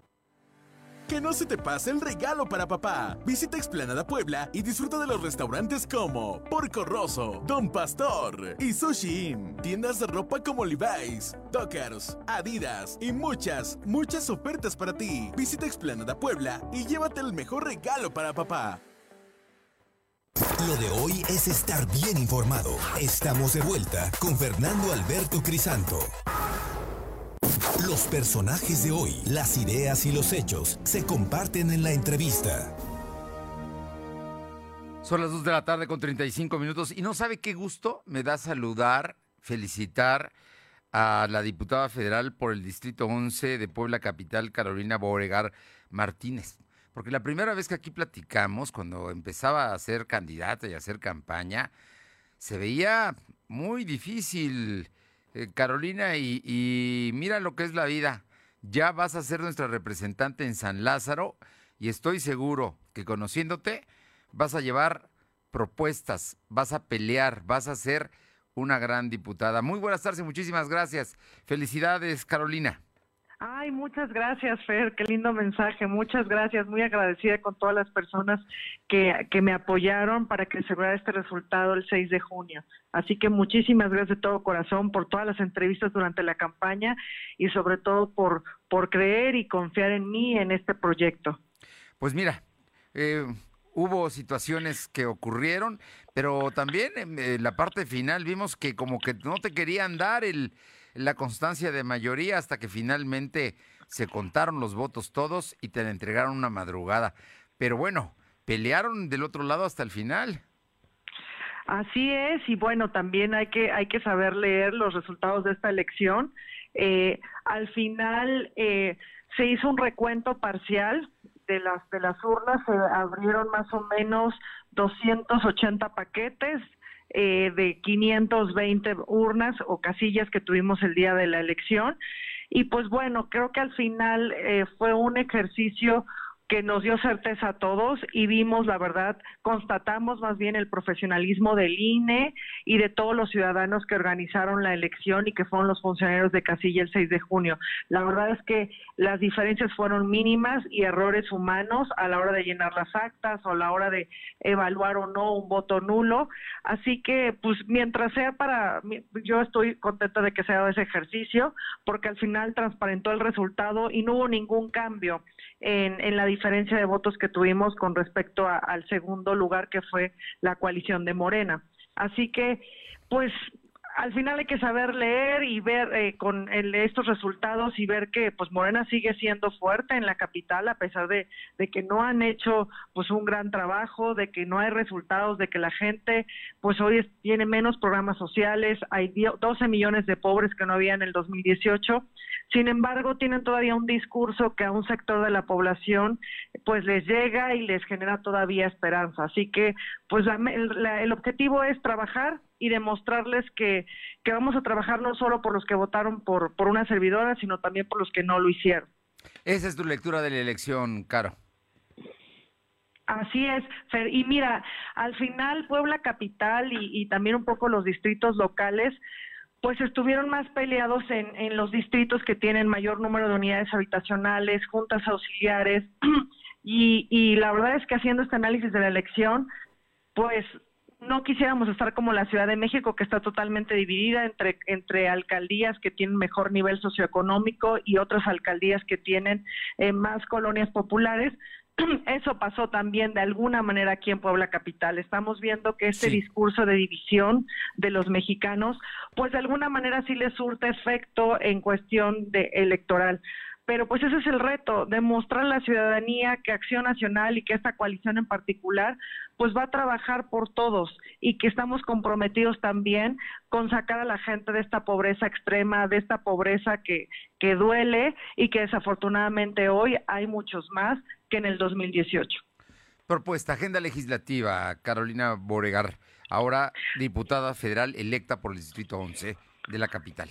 Que no se te pase el regalo para papá. Visita Explanada Puebla y disfruta de los restaurantes como Porco Rosso, Don Pastor y Sushi Inn. Tiendas de ropa como Levi's, Dockers, Adidas y muchas, muchas ofertas para ti. Visita Explanada Puebla y llévate el mejor regalo para papá.
Lo de hoy es estar bien informado. Estamos de vuelta con Fernando Alberto Crisanto. Los personajes de hoy, las ideas y los hechos se comparten en la entrevista.
Son las 2 de la tarde con 35 minutos y no sabe qué gusto me da saludar, felicitar a la diputada federal por el Distrito 11 de Puebla Capital, Carolina Boregar Martínez. Porque la primera vez que aquí platicamos, cuando empezaba a ser candidata y a hacer campaña, se veía muy difícil, eh, Carolina, y, mira lo que es la vida. Ya vas a ser nuestra representante en San Lázaro y estoy seguro que conociéndote vas a llevar propuestas, vas a pelear, vas a ser una gran diputada. Muy buenas tardes, muchísimas gracias. Felicidades, Carolina.
Ay, muchas gracias, Fer, qué lindo mensaje, muchas gracias, muy agradecida con todas las personas que, que me apoyaron para que se vea este resultado el 6 de junio. Así que muchísimas gracias de todo corazón por todas las entrevistas durante la campaña y sobre todo por, por creer y confiar en mí en este proyecto.
Pues mira, eh, hubo situaciones que ocurrieron, pero también en la parte final vimos que como que no te querían dar el la constancia de mayoría hasta que finalmente se contaron los votos todos y te la entregaron una madrugada. Pero bueno, pelearon del otro lado hasta el final.
Así es, y bueno, también hay que, hay que saber leer los resultados de esta elección. Eh, al final eh, se hizo un recuento parcial de las, de las urnas, se abrieron más o menos 280 paquetes, eh, de 520 urnas o casillas que tuvimos el día de la elección. Y pues bueno, creo que al final eh, fue un ejercicio que nos dio certeza a todos y vimos, la verdad, constatamos más bien el profesionalismo del INE y de todos los ciudadanos que organizaron la elección y que fueron los funcionarios de casilla el 6 de junio. La verdad es que las diferencias fueron mínimas y errores humanos a la hora de llenar las actas o a la hora de evaluar o no un voto nulo. Así que, pues, mientras sea para, yo estoy contenta de que sea ese ejercicio porque al final transparentó el resultado y no hubo ningún cambio en, en la diferencia de votos que tuvimos con respecto al segundo lugar que fue la coalición de Morena. Así que, pues al final hay que saber leer y ver eh, con el, estos resultados y ver que pues Morena sigue siendo fuerte en la capital a pesar de, que no han hecho pues un gran trabajo, de que no hay resultados, de que la gente pues hoy tiene menos programas sociales, hay 12 millones de pobres que no había en el 2018 sin embargo, tienen todavía un discurso que a un sector de la población pues les llega y les genera todavía esperanza. Así que pues la, la, el objetivo es trabajar y demostrarles que, que vamos a trabajar no solo por los que votaron por, por una servidora, sino también por los que no lo hicieron.
Esa es tu lectura de la elección, Caro.
Así es, Fer. Y mira, al final Puebla Capital y, y también un poco los distritos locales pues estuvieron más peleados en, en los distritos que tienen mayor número de unidades habitacionales, juntas auxiliares, y, y la verdad es que haciendo este análisis de la elección, pues no quisiéramos estar como la Ciudad de México, que está totalmente dividida entre, entre alcaldías que tienen mejor nivel socioeconómico y otras alcaldías que tienen eh, más colonias populares. Eso pasó también de alguna manera aquí en Puebla Capital. Estamos viendo que este sí. discurso de división de los mexicanos, pues de alguna manera sí le surte efecto en cuestión de electoral pero pues ese es el reto, demostrar a la ciudadanía que Acción Nacional y que esta coalición en particular pues va a trabajar por todos y que estamos comprometidos también con sacar a la gente de esta pobreza extrema, de esta pobreza que, que duele y que desafortunadamente hoy hay muchos más que en el 2018.
Propuesta, agenda legislativa, Carolina Boregar. ahora diputada federal electa por el Distrito 11 de la capital.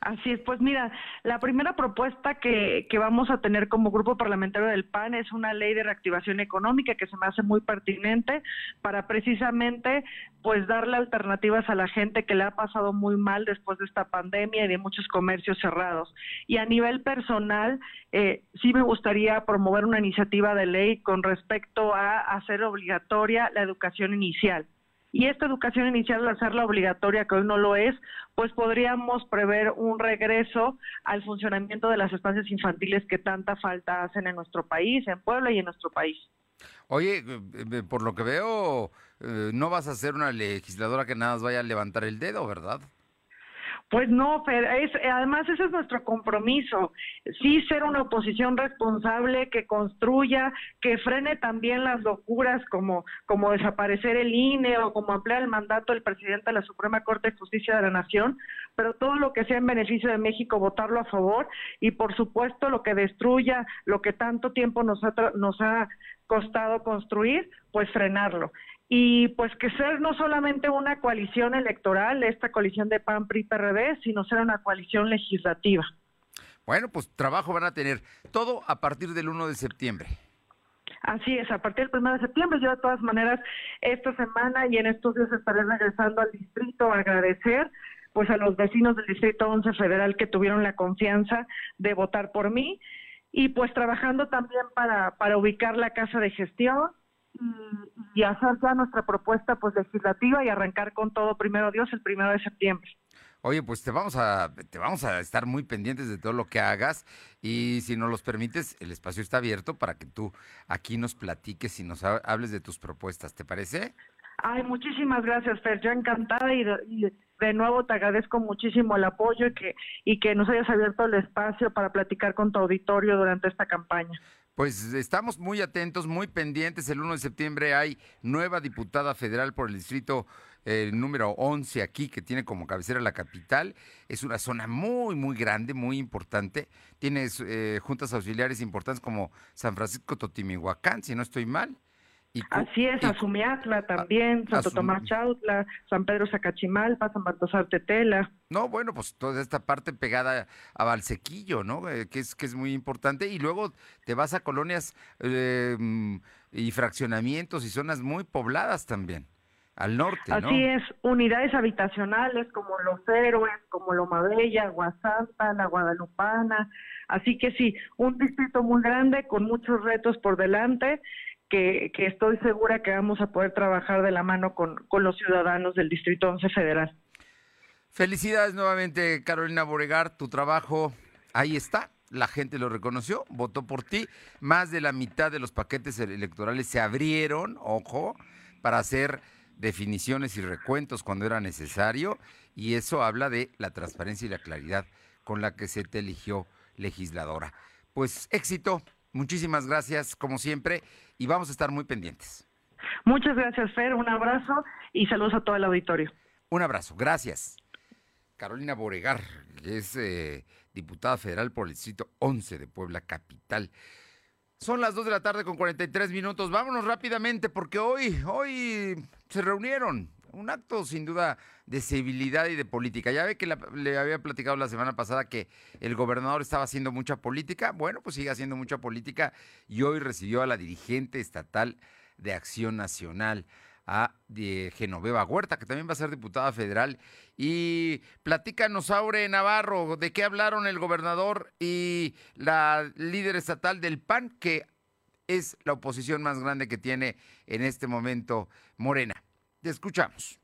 Así es, pues mira, la primera propuesta que, que, vamos a tener como grupo parlamentario del PAN es una ley de reactivación económica que se me hace muy pertinente para precisamente pues darle alternativas a la gente que le ha pasado muy mal después de esta pandemia y de muchos comercios cerrados. Y a nivel personal, eh, sí me gustaría promover una iniciativa de ley con respecto a hacer obligatoria la educación inicial y esta educación inicial, al hacerla obligatoria, que hoy no lo es, pues podríamos prever un regreso al funcionamiento de las estancias infantiles que tanta falta hacen en nuestro país, en Puebla y en nuestro país.
Oye, eh, eh, por lo que veo, eh, no vas a ser una legisladora que nada más vaya a levantar el dedo, ¿verdad?
Pues no, pero es, además ese es nuestro compromiso, sí ser una oposición responsable que construya, que frene también las locuras como, como desaparecer el INE o como ampliar el mandato del presidente de la Suprema Corte de Justicia de la Nación, pero todo lo que sea en beneficio de México, votarlo a favor y por supuesto lo que destruya, lo que tanto tiempo nos ha, nos ha costado construir, pues frenarlo y pues que ser no solamente una coalición electoral, esta coalición de PAN, PRI, PRD, sino ser una coalición legislativa.
Bueno, pues trabajo van a tener todo a partir del 1 de septiembre.
Así es, a partir del 1 de septiembre. Yo de todas maneras esta semana y en estos días estaré regresando al distrito a agradecer pues a los vecinos del Distrito 11 Federal que tuvieron la confianza de votar por mí y pues trabajando también para, para ubicar la casa de gestión, y, hacer ya nuestra propuesta pues legislativa y arrancar con todo primero Dios el primero de septiembre.
Oye, pues te vamos a te vamos a estar muy pendientes de todo lo que hagas y si nos los permites, el espacio está abierto para que tú aquí nos platiques y nos hables de tus propuestas, ¿te parece?
Ay, muchísimas gracias, Fer, yo encantada y de, nuevo te agradezco muchísimo el apoyo y que y que nos hayas abierto el espacio para platicar con tu auditorio durante esta campaña.
Pues estamos muy atentos, muy pendientes. El 1 de septiembre hay nueva diputada federal por el distrito eh, número 11 aquí, que tiene como cabecera la capital. Es una zona muy, muy grande, muy importante. Tiene eh, juntas auxiliares importantes como San Francisco Totimihuacán, si no estoy mal.
Así es, Azumiatla también, Santo Tomás Chautla, San Pedro Sacachimalpa, San Baltasar Tetela.
No, bueno, pues toda esta parte pegada a Valsequillo, ¿no? Eh, que, es, que es muy importante. Y luego te vas a colonias eh, y fraccionamientos y zonas muy pobladas también, al norte,
¿no? Así es, unidades habitacionales como Los Héroes, como Loma Bella, Guasanta, La Guadalupana. Así que sí, un distrito muy grande con muchos retos por delante que, estoy segura que vamos a poder trabajar de la mano con, con los ciudadanos del Distrito 11 Federal.
Felicidades nuevamente, Carolina Boregar. Tu trabajo ahí está. La gente lo reconoció, votó por ti. Más de la mitad de los paquetes electorales se abrieron, ojo, para hacer definiciones y recuentos cuando era necesario. Y eso habla de la transparencia y la claridad con la que se te eligió legisladora. Pues éxito, muchísimas gracias como siempre y vamos a estar muy pendientes.
Muchas gracias, Fer. Un abrazo y saludos a todo el auditorio.
Un abrazo, gracias. Carolina Boregar, que es eh, diputada federal por el Distrito 11 de Puebla Capital. Son las 2 de la tarde con 43 minutos. Vámonos rápidamente porque hoy, hoy se reunieron. Un acto sin duda de civilidad y de política. Ya ve que le había platicado la semana pasada que el gobernador estaba haciendo mucha política. Bueno, pues sigue haciendo mucha política y hoy recibió a la dirigente estatal de Acción Nacional, a de Genoveva Huerta, que también va a ser diputada federal. Y platícanos, Aure Navarro, de qué hablaron el gobernador y la líder estatal del PAN, que es la oposición más grande que tiene en este momento Morena. Te escuchamos.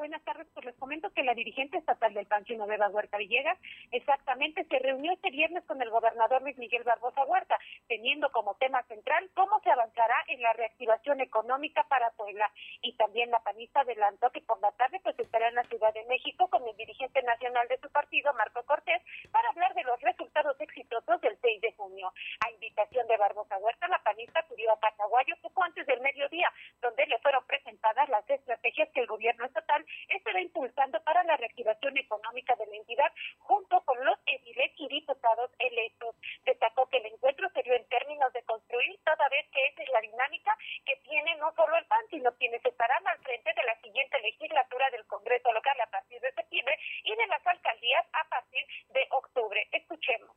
Buenas tardes, pues les comento que la dirigente estatal del PAN, Beba Huerta Villegas, exactamente se reunió este viernes con el gobernador Luis Miguel Barbosa Huerta, teniendo como tema central cómo se avanzará en la reactivación económica para Puebla. Y también la panista adelantó que por la tarde pues estará en la Ciudad de México con el dirigente nacional de su partido, Marco Cortés, para hablar de los resultados exitosos del 6 de junio. A invitación de Barbosa Huerta, la panista acudió a Pachaguayo poco antes del mediodía, donde le fueron presentadas las estrategias que el gobierno estatal estará impulsando para la reactivación económica de la entidad junto con los ediles y diputados electos. Destacó que el encuentro se dio en términos de construir toda vez que esa es la dinámica que tiene no solo el PAN, sino quienes estarán al frente
de la siguiente legislatura del Congreso local a partir de septiembre y de las alcaldías a partir de octubre. Escuchemos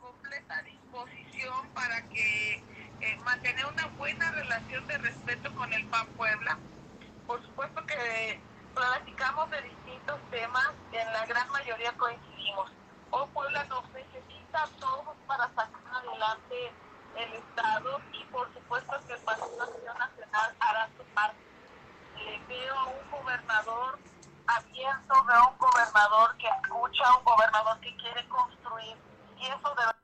completa disposición para que eh, mantener una
buena relación de respeto con el PAN Puebla, por supuesto que platicamos de distintos temas, en la gran mayoría coincidimos. Hoy Puebla nos necesita a todos para sacar adelante el Estado y por supuesto que el Partido Nacional hará su parte. Le veo a un gobernador abierto, veo a un gobernador que escucha, a un gobernador que quiere construir y eso debe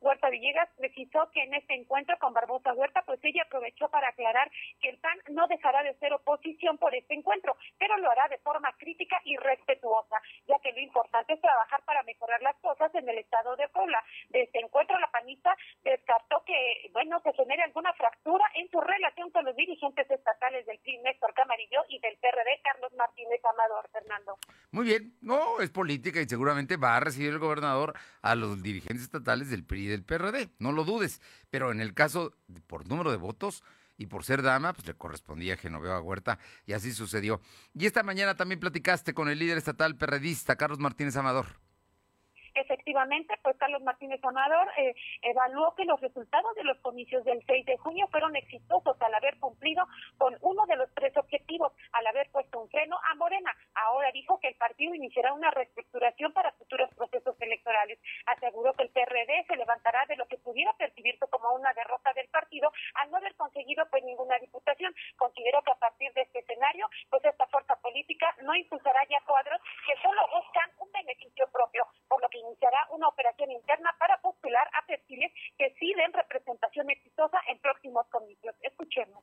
Huerta Villegas precisó que en este encuentro con Barbosa Huerta, pues ella aprovechó para aclarar que el PAN no dejará de ser oposición por este encuentro, pero lo hará de forma crítica y respetuosa, ya que lo importante es trabajar para mejorar las cosas en el estado de Puebla. De este encuentro, la panista descartó que, bueno, se genere alguna fractura en su relación con los dirigentes estatales del PRI, Néstor Camarillo, y del PRD, Carlos Martínez Amador, Fernando.
Muy bien, no, es política y seguramente va a recibir el gobernador a los dirigentes estatales del PRI y del PRD, no lo dudes. Pero en el caso, por número de votos y por ser dama, pues le correspondía a Genoveva Huerta y así sucedió. Y esta mañana también platicaste con el líder estatal perredista, Carlos Martínez Amador.
Efectivamente, pues Carlos Martínez Amador eh, evaluó que los resultados de los comicios del 6 de junio fueron exitosos al haber cumplido con uno de los tres objetivos, al haber puesto un freno a Morena. Ahora dijo que el partido iniciará una reestructuración para futuros procesos electorales. Aseguró que el PRD se levantará de lo que pudiera percibirse como una derrota del partido al no haber conseguido pues ninguna diputación. Considero que a partir de este escenario, pues esta fuerza política no impulsará ya cuadros que solo buscan un beneficio propio, por lo que iniciará una operación interna para postular a perfiles que sí den representación exitosa en próximos comicios. Escuchemos.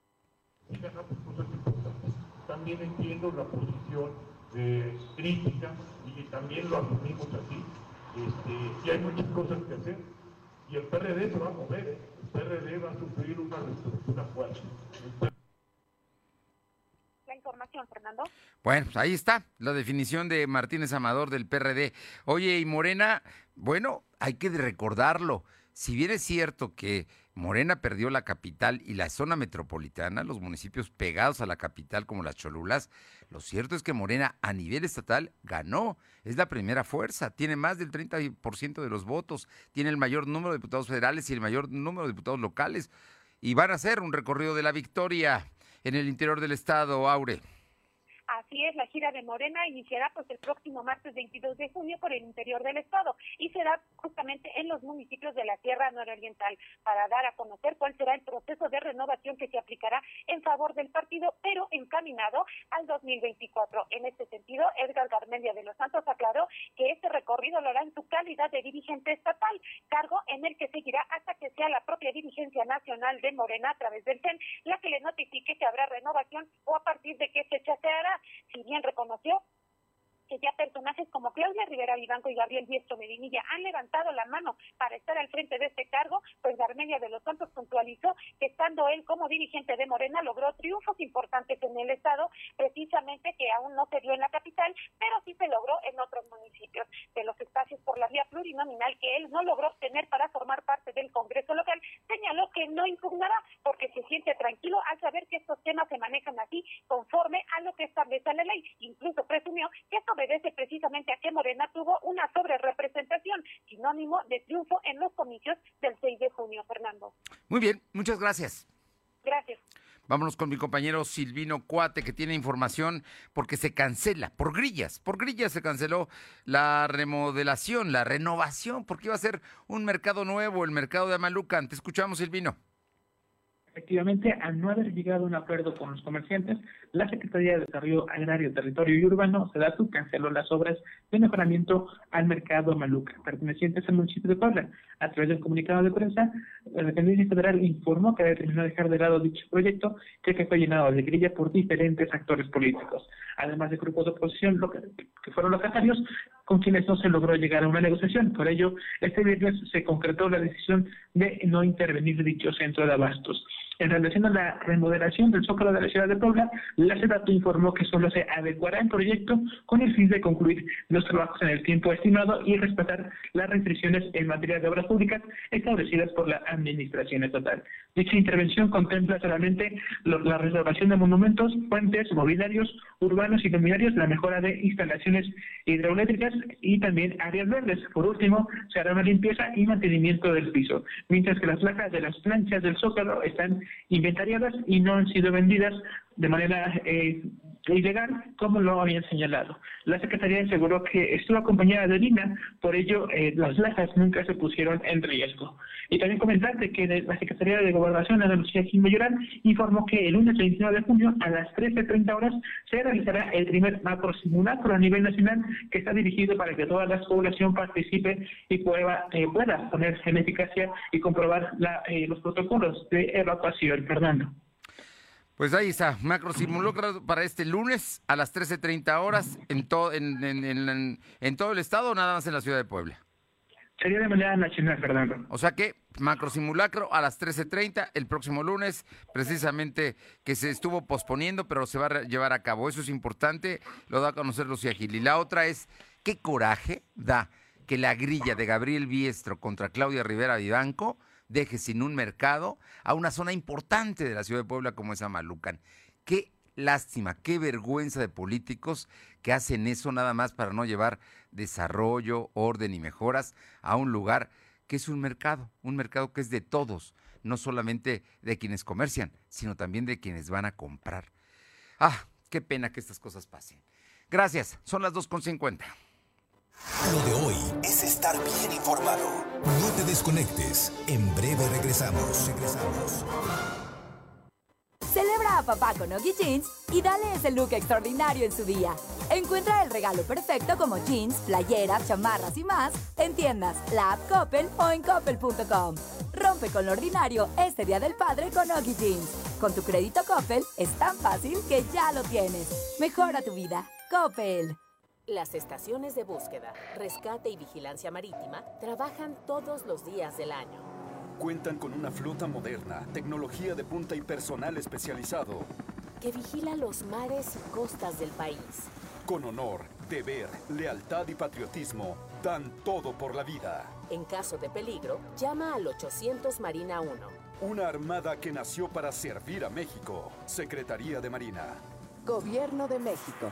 También entiendo la posición eh, crítica y también lo asumimos así. Este, y hay muchas cosas que hacer. Y el PRD se va a mover, ¿eh? el PRD va a sufrir una reestructura fuerte.
Información, Fernando.
Bueno, pues ahí está la definición de Martínez Amador del PRD. Oye, y Morena, bueno, hay que recordarlo. Si bien es cierto que Morena perdió la capital y la zona metropolitana, los municipios pegados a la capital como las Cholulas, lo cierto es que Morena a nivel estatal ganó. Es la primera fuerza, tiene más del 30% de los votos, tiene el mayor número de diputados federales y el mayor número de diputados locales. Y van a hacer un recorrido de la victoria en el interior del estado, Aure.
Así es, la gira de Morena iniciará pues el próximo martes 22 de junio por el interior del estado y será justamente en los municipios de la Sierra Nororiental para dar a conocer cuál será el proceso de renovación que se aplicará en favor del partido, pero encaminado al 2024. En este sentido, Edgar Garmendia de los Santos recorrido lo hará en su calidad de dirigente estatal, cargo en el que seguirá hasta que sea la propia dirigencia nacional de Morena a través del CEN la que le notifique que habrá renovación o a partir de qué fecha se hará. Si bien reconoció que ya personajes como Claudia Rivera Vivanco y Gabriel Diestro Medinilla han levantado la mano para estar al frente de este cargo, pues Garmedia de los Santos puntualizó que estando él como dirigente de Morena logró triunfos importantes en el estado, precisamente que aún no se dio en la capital, pero sí se logró en otros municipios. De los espacios por la vía plurinominal que él no logró obtener para formar parte del Congreso local, señaló que no impugnará porque se siente tranquilo al saber que estos temas se manejan así conforme a lo que establece la ley. Incluso presumió que esto obedece precisamente a que Morena tuvo una sobrerepresentación, sinónimo de triunfo en los comicios del 6 de junio, Fernando.
Muy bien, muchas gracias.
Gracias.
Vámonos con mi compañero Silvino Cuate, que tiene información porque se cancela, por grillas, por grillas se canceló la remodelación, la renovación, porque iba a ser un mercado nuevo, el mercado de Amalucan. Te escuchamos, Silvino.
Efectivamente, al no haber llegado a un acuerdo con los comerciantes, la Secretaría de Desarrollo Agrario, Territorio y Urbano, SEDATU, canceló las obras de mejoramiento al mercado Maluca, pertenecientes al municipio de Puebla. A través del comunicado de prensa, la dependencia federal informó que determinó dejar de lado dicho proyecto, ya que fue llenado de grilla por diferentes actores políticos, además de grupos de oposición que fueron locatarios, con quienes no se logró llegar a una negociación. Por ello, este viernes se concretó la decisión de no intervenir dicho centro de abastos. En relación a la remodelación del Zócalo de la ciudad de Puebla, la SEDATU informó que solo se adecuará el proyecto con el fin de concluir los trabajos en el tiempo estimado y respetar las restricciones en materia de obras públicas establecidas por la Administración Estatal. Dicha intervención contempla solamente la restauración de monumentos, puentes, mobiliarios urbanos y luminarios, la mejora de instalaciones hidroeléctricas y también áreas verdes. Por último, se hará una limpieza y mantenimiento del piso, mientras que las placas de las planchas del Zócalo están inventariadas y no han sido vendidas de manera eh, ilegal, como lo habían señalado. La Secretaría aseguró que estuvo acompañada de Lina, por ello eh, las lajas nunca se pusieron en riesgo. Y también comentarte que la Secretaría de Gobernación, Ana Lucía Gil Mayoral, informó que el lunes 29 de junio a las 13.30 horas se realizará el primer macro simulacro a nivel nacional que está dirigido para que toda la población participe y pueda, eh, pueda poner en eficacia y comprobar la, eh, los protocolos de evacuación. Fernando.
Pues ahí está, macro simulacro para este lunes a las 13.30 horas en, todo en, todo el estado nada más en la ciudad de Puebla.
Sería de manera nacional, Fernando.
O sea que macro simulacro a las 13.30 el próximo lunes, precisamente que se estuvo posponiendo, pero se va a llevar a cabo. Eso es importante, lo da a conocer Lucía Gil. Y la otra es, ¿qué coraje da que la grilla de Gabriel Biestro contra Claudia Rivera Vivanco deje sin un mercado a una zona importante de la ciudad de Puebla como es Amalucan? Qué lástima, qué vergüenza de políticos que hacen eso nada más para no llevar desarrollo, orden y mejoras a un lugar que es un mercado, un mercado que es de todos, no solamente de quienes comercian, sino también de quienes van a comprar. Ah, qué pena que estas cosas pasen. Gracias, son las 2.50.
Lo de hoy es estar bien informado. No te desconectes. En breve regresamos. Regresamos.
Celebra a papá con Oggy Jeans y dale ese look extraordinario en su día. Encuentra el regalo perfecto como jeans, playeras, chamarras y más en tiendas, la app Coppel o en coppel.com. Rompe con lo ordinario este Día del Padre con Oggy Jeans. Con tu crédito Coppel es tan fácil que ya lo tienes. Mejora tu vida. Coppel.
Las estaciones de búsqueda, rescate y vigilancia marítima trabajan todos los días del año.
Cuentan con una flota moderna, tecnología de punta y personal especializado.
que vigila los mares y costas del país.
Con honor, deber, lealtad y patriotismo, dan todo por la vida.
En caso de peligro, llama al 800 Marina 1.
Una armada que nació para servir a México. Secretaría de Marina.
Gobierno de México.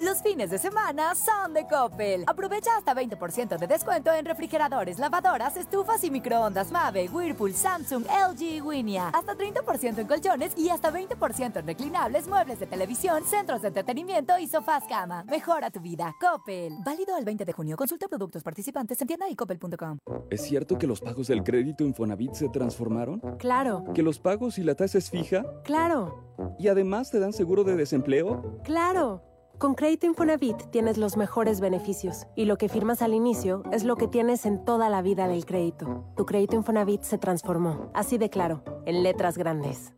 Los fines de semana son de Coppel. Aprovecha hasta 20% de descuento en refrigeradores, lavadoras, estufas y microondas Mave, Whirlpool, Samsung, LG y Winia. Hasta 30% en colchones y hasta 20% en reclinables, muebles de televisión, centros de entretenimiento y sofás cama. Mejora tu vida. Coppel. Válido al 20 de junio. Consulta productos participantes en tienda y coppel.com.
¿Es cierto que los pagos del crédito Infonavit se transformaron?
Claro,
¿Que los pagos y la tasa es fija?
claro,
¿Y además te dan seguro de desempleo?
claro. Con Crédito Infonavit tienes los mejores beneficios y lo que firmas al inicio es lo que tienes en toda la vida del crédito. Tu crédito Infonavit se transformó, así de claro, en letras grandes.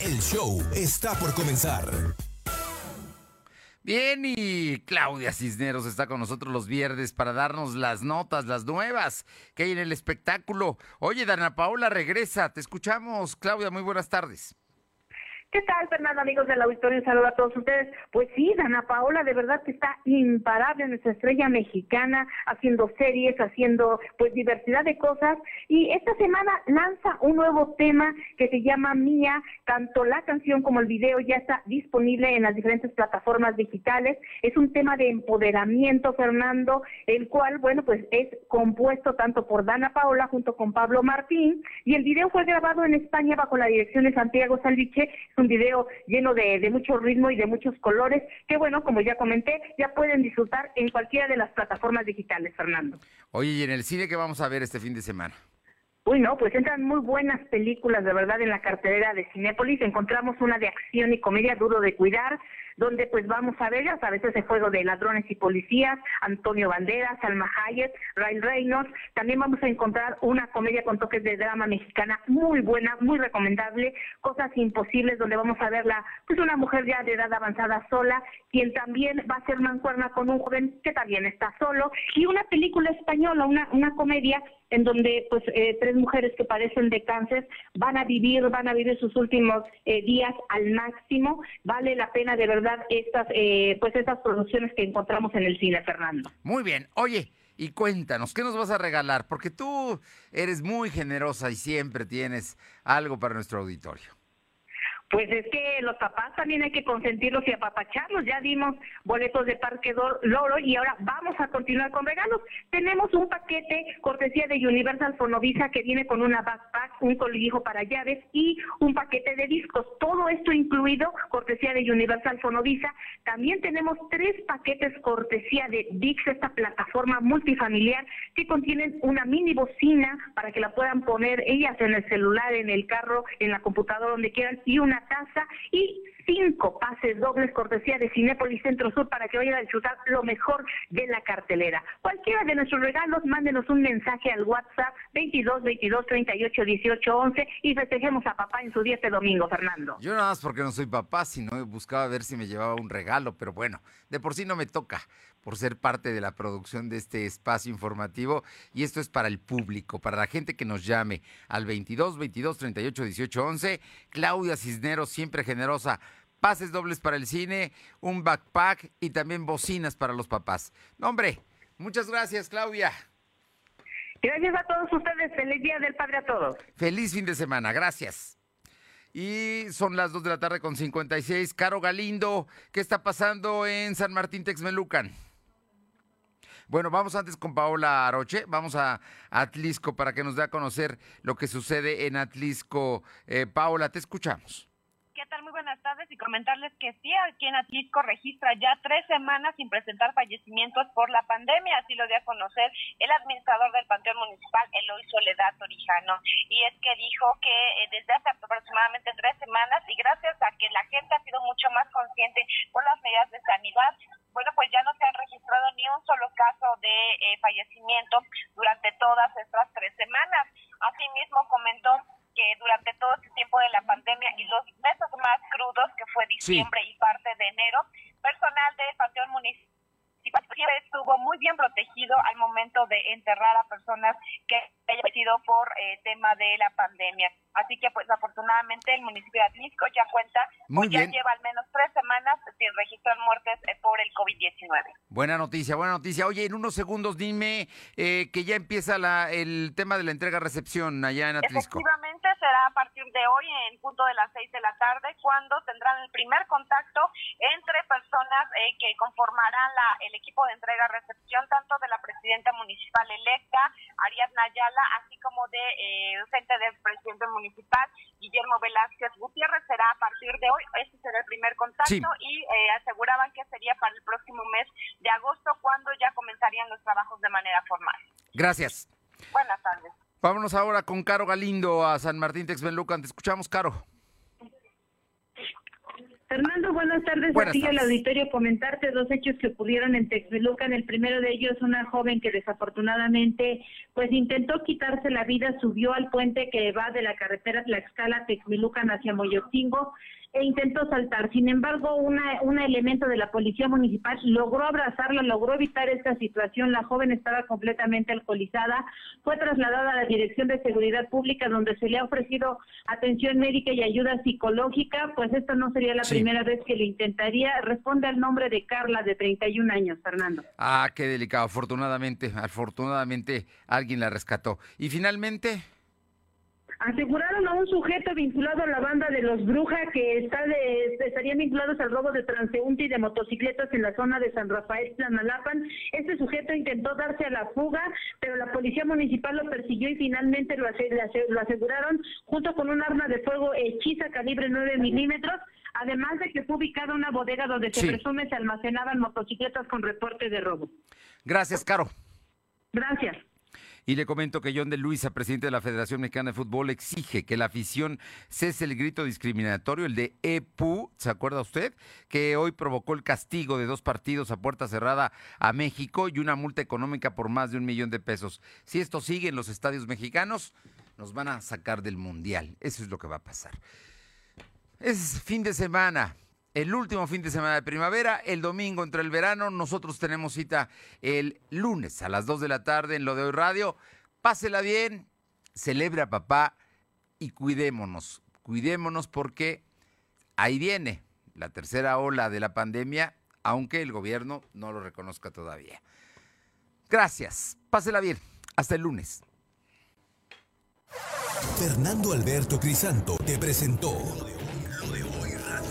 El show está por comenzar.
Bien, y Claudia Cisneros está con nosotros los viernes para darnos las notas, las nuevas que hay en el espectáculo. Oye, Dana Paola regresa, te escuchamos. Claudia, muy buenas tardes.
¿Qué tal, Fernando, amigos del auditorio? Un saludo a todos ustedes. Pues sí, Dana Paola de verdad que está imparable, nuestra estrella mexicana, haciendo series, haciendo pues diversidad de cosas. Y esta semana lanza un nuevo tema que se llama Mía. Tanto la canción como el video ya está disponible en las diferentes plataformas digitales. Es un tema de empoderamiento, Fernando, el cual, bueno, pues es compuesto tanto por Dana Paola junto con Pablo Martín. Y el video fue grabado en España bajo la dirección de Santiago Salviche un video lleno de, de mucho ritmo y de muchos colores, que bueno, como ya comenté, ya pueden disfrutar en cualquiera de las plataformas digitales, Fernando.
Oye, ¿y en el cine qué vamos a ver este fin de semana?
Uy, no, pues entran muy buenas películas, de verdad, en la cartelera de Cinépolis. Encontramos una de acción y comedia duro de cuidar, donde pues vamos a ver, ya sabes, ese juego de ladrones y policías, Antonio Banderas, Alma Hayek, Ryan Reynolds. También vamos a encontrar una comedia con toques de drama mexicana muy buena, muy recomendable, Cosas Imposibles, donde vamos a verla, pues una mujer ya de edad avanzada sola, quien también va a ser mancuerna con un joven que también está solo, y una película española, una, una comedia en donde pues eh, tres mujeres que padecen de cáncer van a vivir, van a vivir sus últimos eh, días al máximo. Vale la pena de verdad estas, eh, pues estas producciones que encontramos en el cine, Fernando.
Muy bien. Oye, y cuéntanos, ¿qué nos vas a regalar? Porque tú eres muy generosa y siempre tienes algo para nuestro auditorio.
Pues es que los papás también hay que consentirlos y apapacharlos. Ya dimos boletos de Parque Loro y ahora vamos a continuar con regalos. Tenemos un paquete cortesía de Universal Fonovisa que viene con una backpack, un colijo para llaves y un paquete de discos. Todo esto incluido cortesía de Universal Fonovisa. También tenemos tres paquetes cortesía de Dix, esta plataforma multifamiliar que contienen una mini bocina para que la puedan poner ellas en el celular, en el carro, en la computadora, donde quieran y una casa y cinco pases dobles cortesía de Cinépolis Centro Sur para que vayan a disfrutar lo mejor de la cartelera. Cualquiera de nuestros regalos, mándenos un mensaje al WhatsApp 22 22 38 18 11 y festejemos a papá en su día este domingo, Fernando.
Yo nada más porque no soy papá, sino buscaba ver si me llevaba un regalo, pero bueno, de por sí no me toca por ser parte de la producción de este espacio informativo y esto es para el público, para la gente que nos llame al 22 22 38 18 11. Claudia Cisneros, siempre generosa pases dobles para el cine, un backpack y también bocinas para los papás. No, hombre, muchas gracias, Claudia.
Gracias a todos ustedes. Feliz Día del Padre a todos.
Feliz fin de semana. Gracias. Y son las 2 de la tarde con 56. Caro Galindo, ¿qué está pasando en San Martín Texmelucan? Bueno, vamos antes con Paola Aroche, vamos a Atlisco para que nos dé a conocer lo que sucede en Atlisco. Eh, Paola, te escuchamos.
¿Qué tal? Muy buenas tardes y comentarles que sí, aquí en Atlisco registra ya tres semanas sin presentar fallecimientos por la pandemia, así lo dio a conocer el administrador del Panteón Municipal, Eloy Soledad Torijano. Y es que dijo que eh, desde hace aproximadamente tres semanas y gracias a que la gente ha sido mucho más consciente con las medidas de sanidad, bueno, pues ya no se han registrado ni un solo caso de eh, fallecimiento durante todas estas tres semanas. Asimismo, comentó que durante todo este tiempo de la pandemia y los meses más crudos, que fue diciembre y parte de enero, personal del Panteón Municipal estuvo muy bien protegido al momento de enterrar a personas que hayan fallecido por eh, tema de la pandemia. Así que, pues, afortunadamente el municipio de Atlisco ya cuenta,
Muy
ya lleva al menos tres semanas sin registrar muertes eh, por el COVID-19.
Buena noticia, buena noticia. Oye, en unos segundos dime eh, que ya empieza la, el tema de la entrega-recepción allá en Atlisco.
Efectivamente, será a partir de hoy, en punto de las seis de la tarde, cuando tendrán el primer contacto entre personas que conformarán la, el equipo de entrega-recepción, tanto de la presidenta municipal electa, Ariadna Ayala, así como de eh, gente del presidente municipal, Guillermo Velázquez Gutiérrez, será a partir de hoy, este será el primer contacto y eh, aseguraban que sería para el próximo mes de agosto cuando ya comenzarían los trabajos de manera formal.
Gracias.
Buenas tardes.
Vámonos ahora con Caro Galindo a San Martín Texmelucan. Te escuchamos, Caro.
Fernando, buenas tardes.
Buenas
Aquí al auditorio comentarte dos hechos que ocurrieron en Texmelucan. El primero de ellos, una joven que desafortunadamente pues intentó quitarse la vida, subió al puente que va de la carretera Tlaxcala Texmelucan hacia Moyotingo
e intentó saltar. Sin embargo, una, un elemento de la policía municipal logró abrazarla, logró evitar esta situación. La joven estaba completamente alcoholizada. Fue trasladada a la Dirección de Seguridad Pública, donde se le ha ofrecido atención médica y ayuda psicológica. Pues esta no sería la primera vez que lo intentaría. Responde al nombre de Carla, de 31 años, Fernando.
Ah, qué delicado. Afortunadamente, afortunadamente alguien la rescató. Y finalmente...
Aseguraron a un sujeto vinculado a la banda de los Brujas que está de, estarían vinculados al robo de transeúnte y de motocicletas en la zona de San Rafael, Planalapan. Este sujeto intentó darse a la fuga, pero la policía municipal lo persiguió y finalmente lo, lo aseguraron junto con un arma de fuego hechiza calibre 9 milímetros. Además de que fue ubicada una bodega donde se presume se almacenaban motocicletas con reporte de robo.
Gracias, Caro.
Gracias.
Y le comento que John de Luisa, presidente de la Federación Mexicana de Fútbol, exige que la afición cese el grito discriminatorio, el de EPU, ¿se acuerda usted? Que hoy provocó el castigo de dos partidos a puerta cerrada a México y una multa económica por más de un millón de pesos. Si esto sigue en los estadios mexicanos, nos van a sacar del Mundial. Eso es lo que va a pasar. Es fin de semana el último fin de semana de primavera, el domingo entre el verano. Nosotros tenemos cita el lunes a las 2 de la tarde en lo de hoy radio. Pásela bien, celebra a papá y cuidémonos. Cuidémonos porque ahí viene la tercera ola de la pandemia, aunque el gobierno no lo reconozca todavía. Gracias, pásela bien. Hasta el lunes.
Fernando Alberto Crisanto te presentó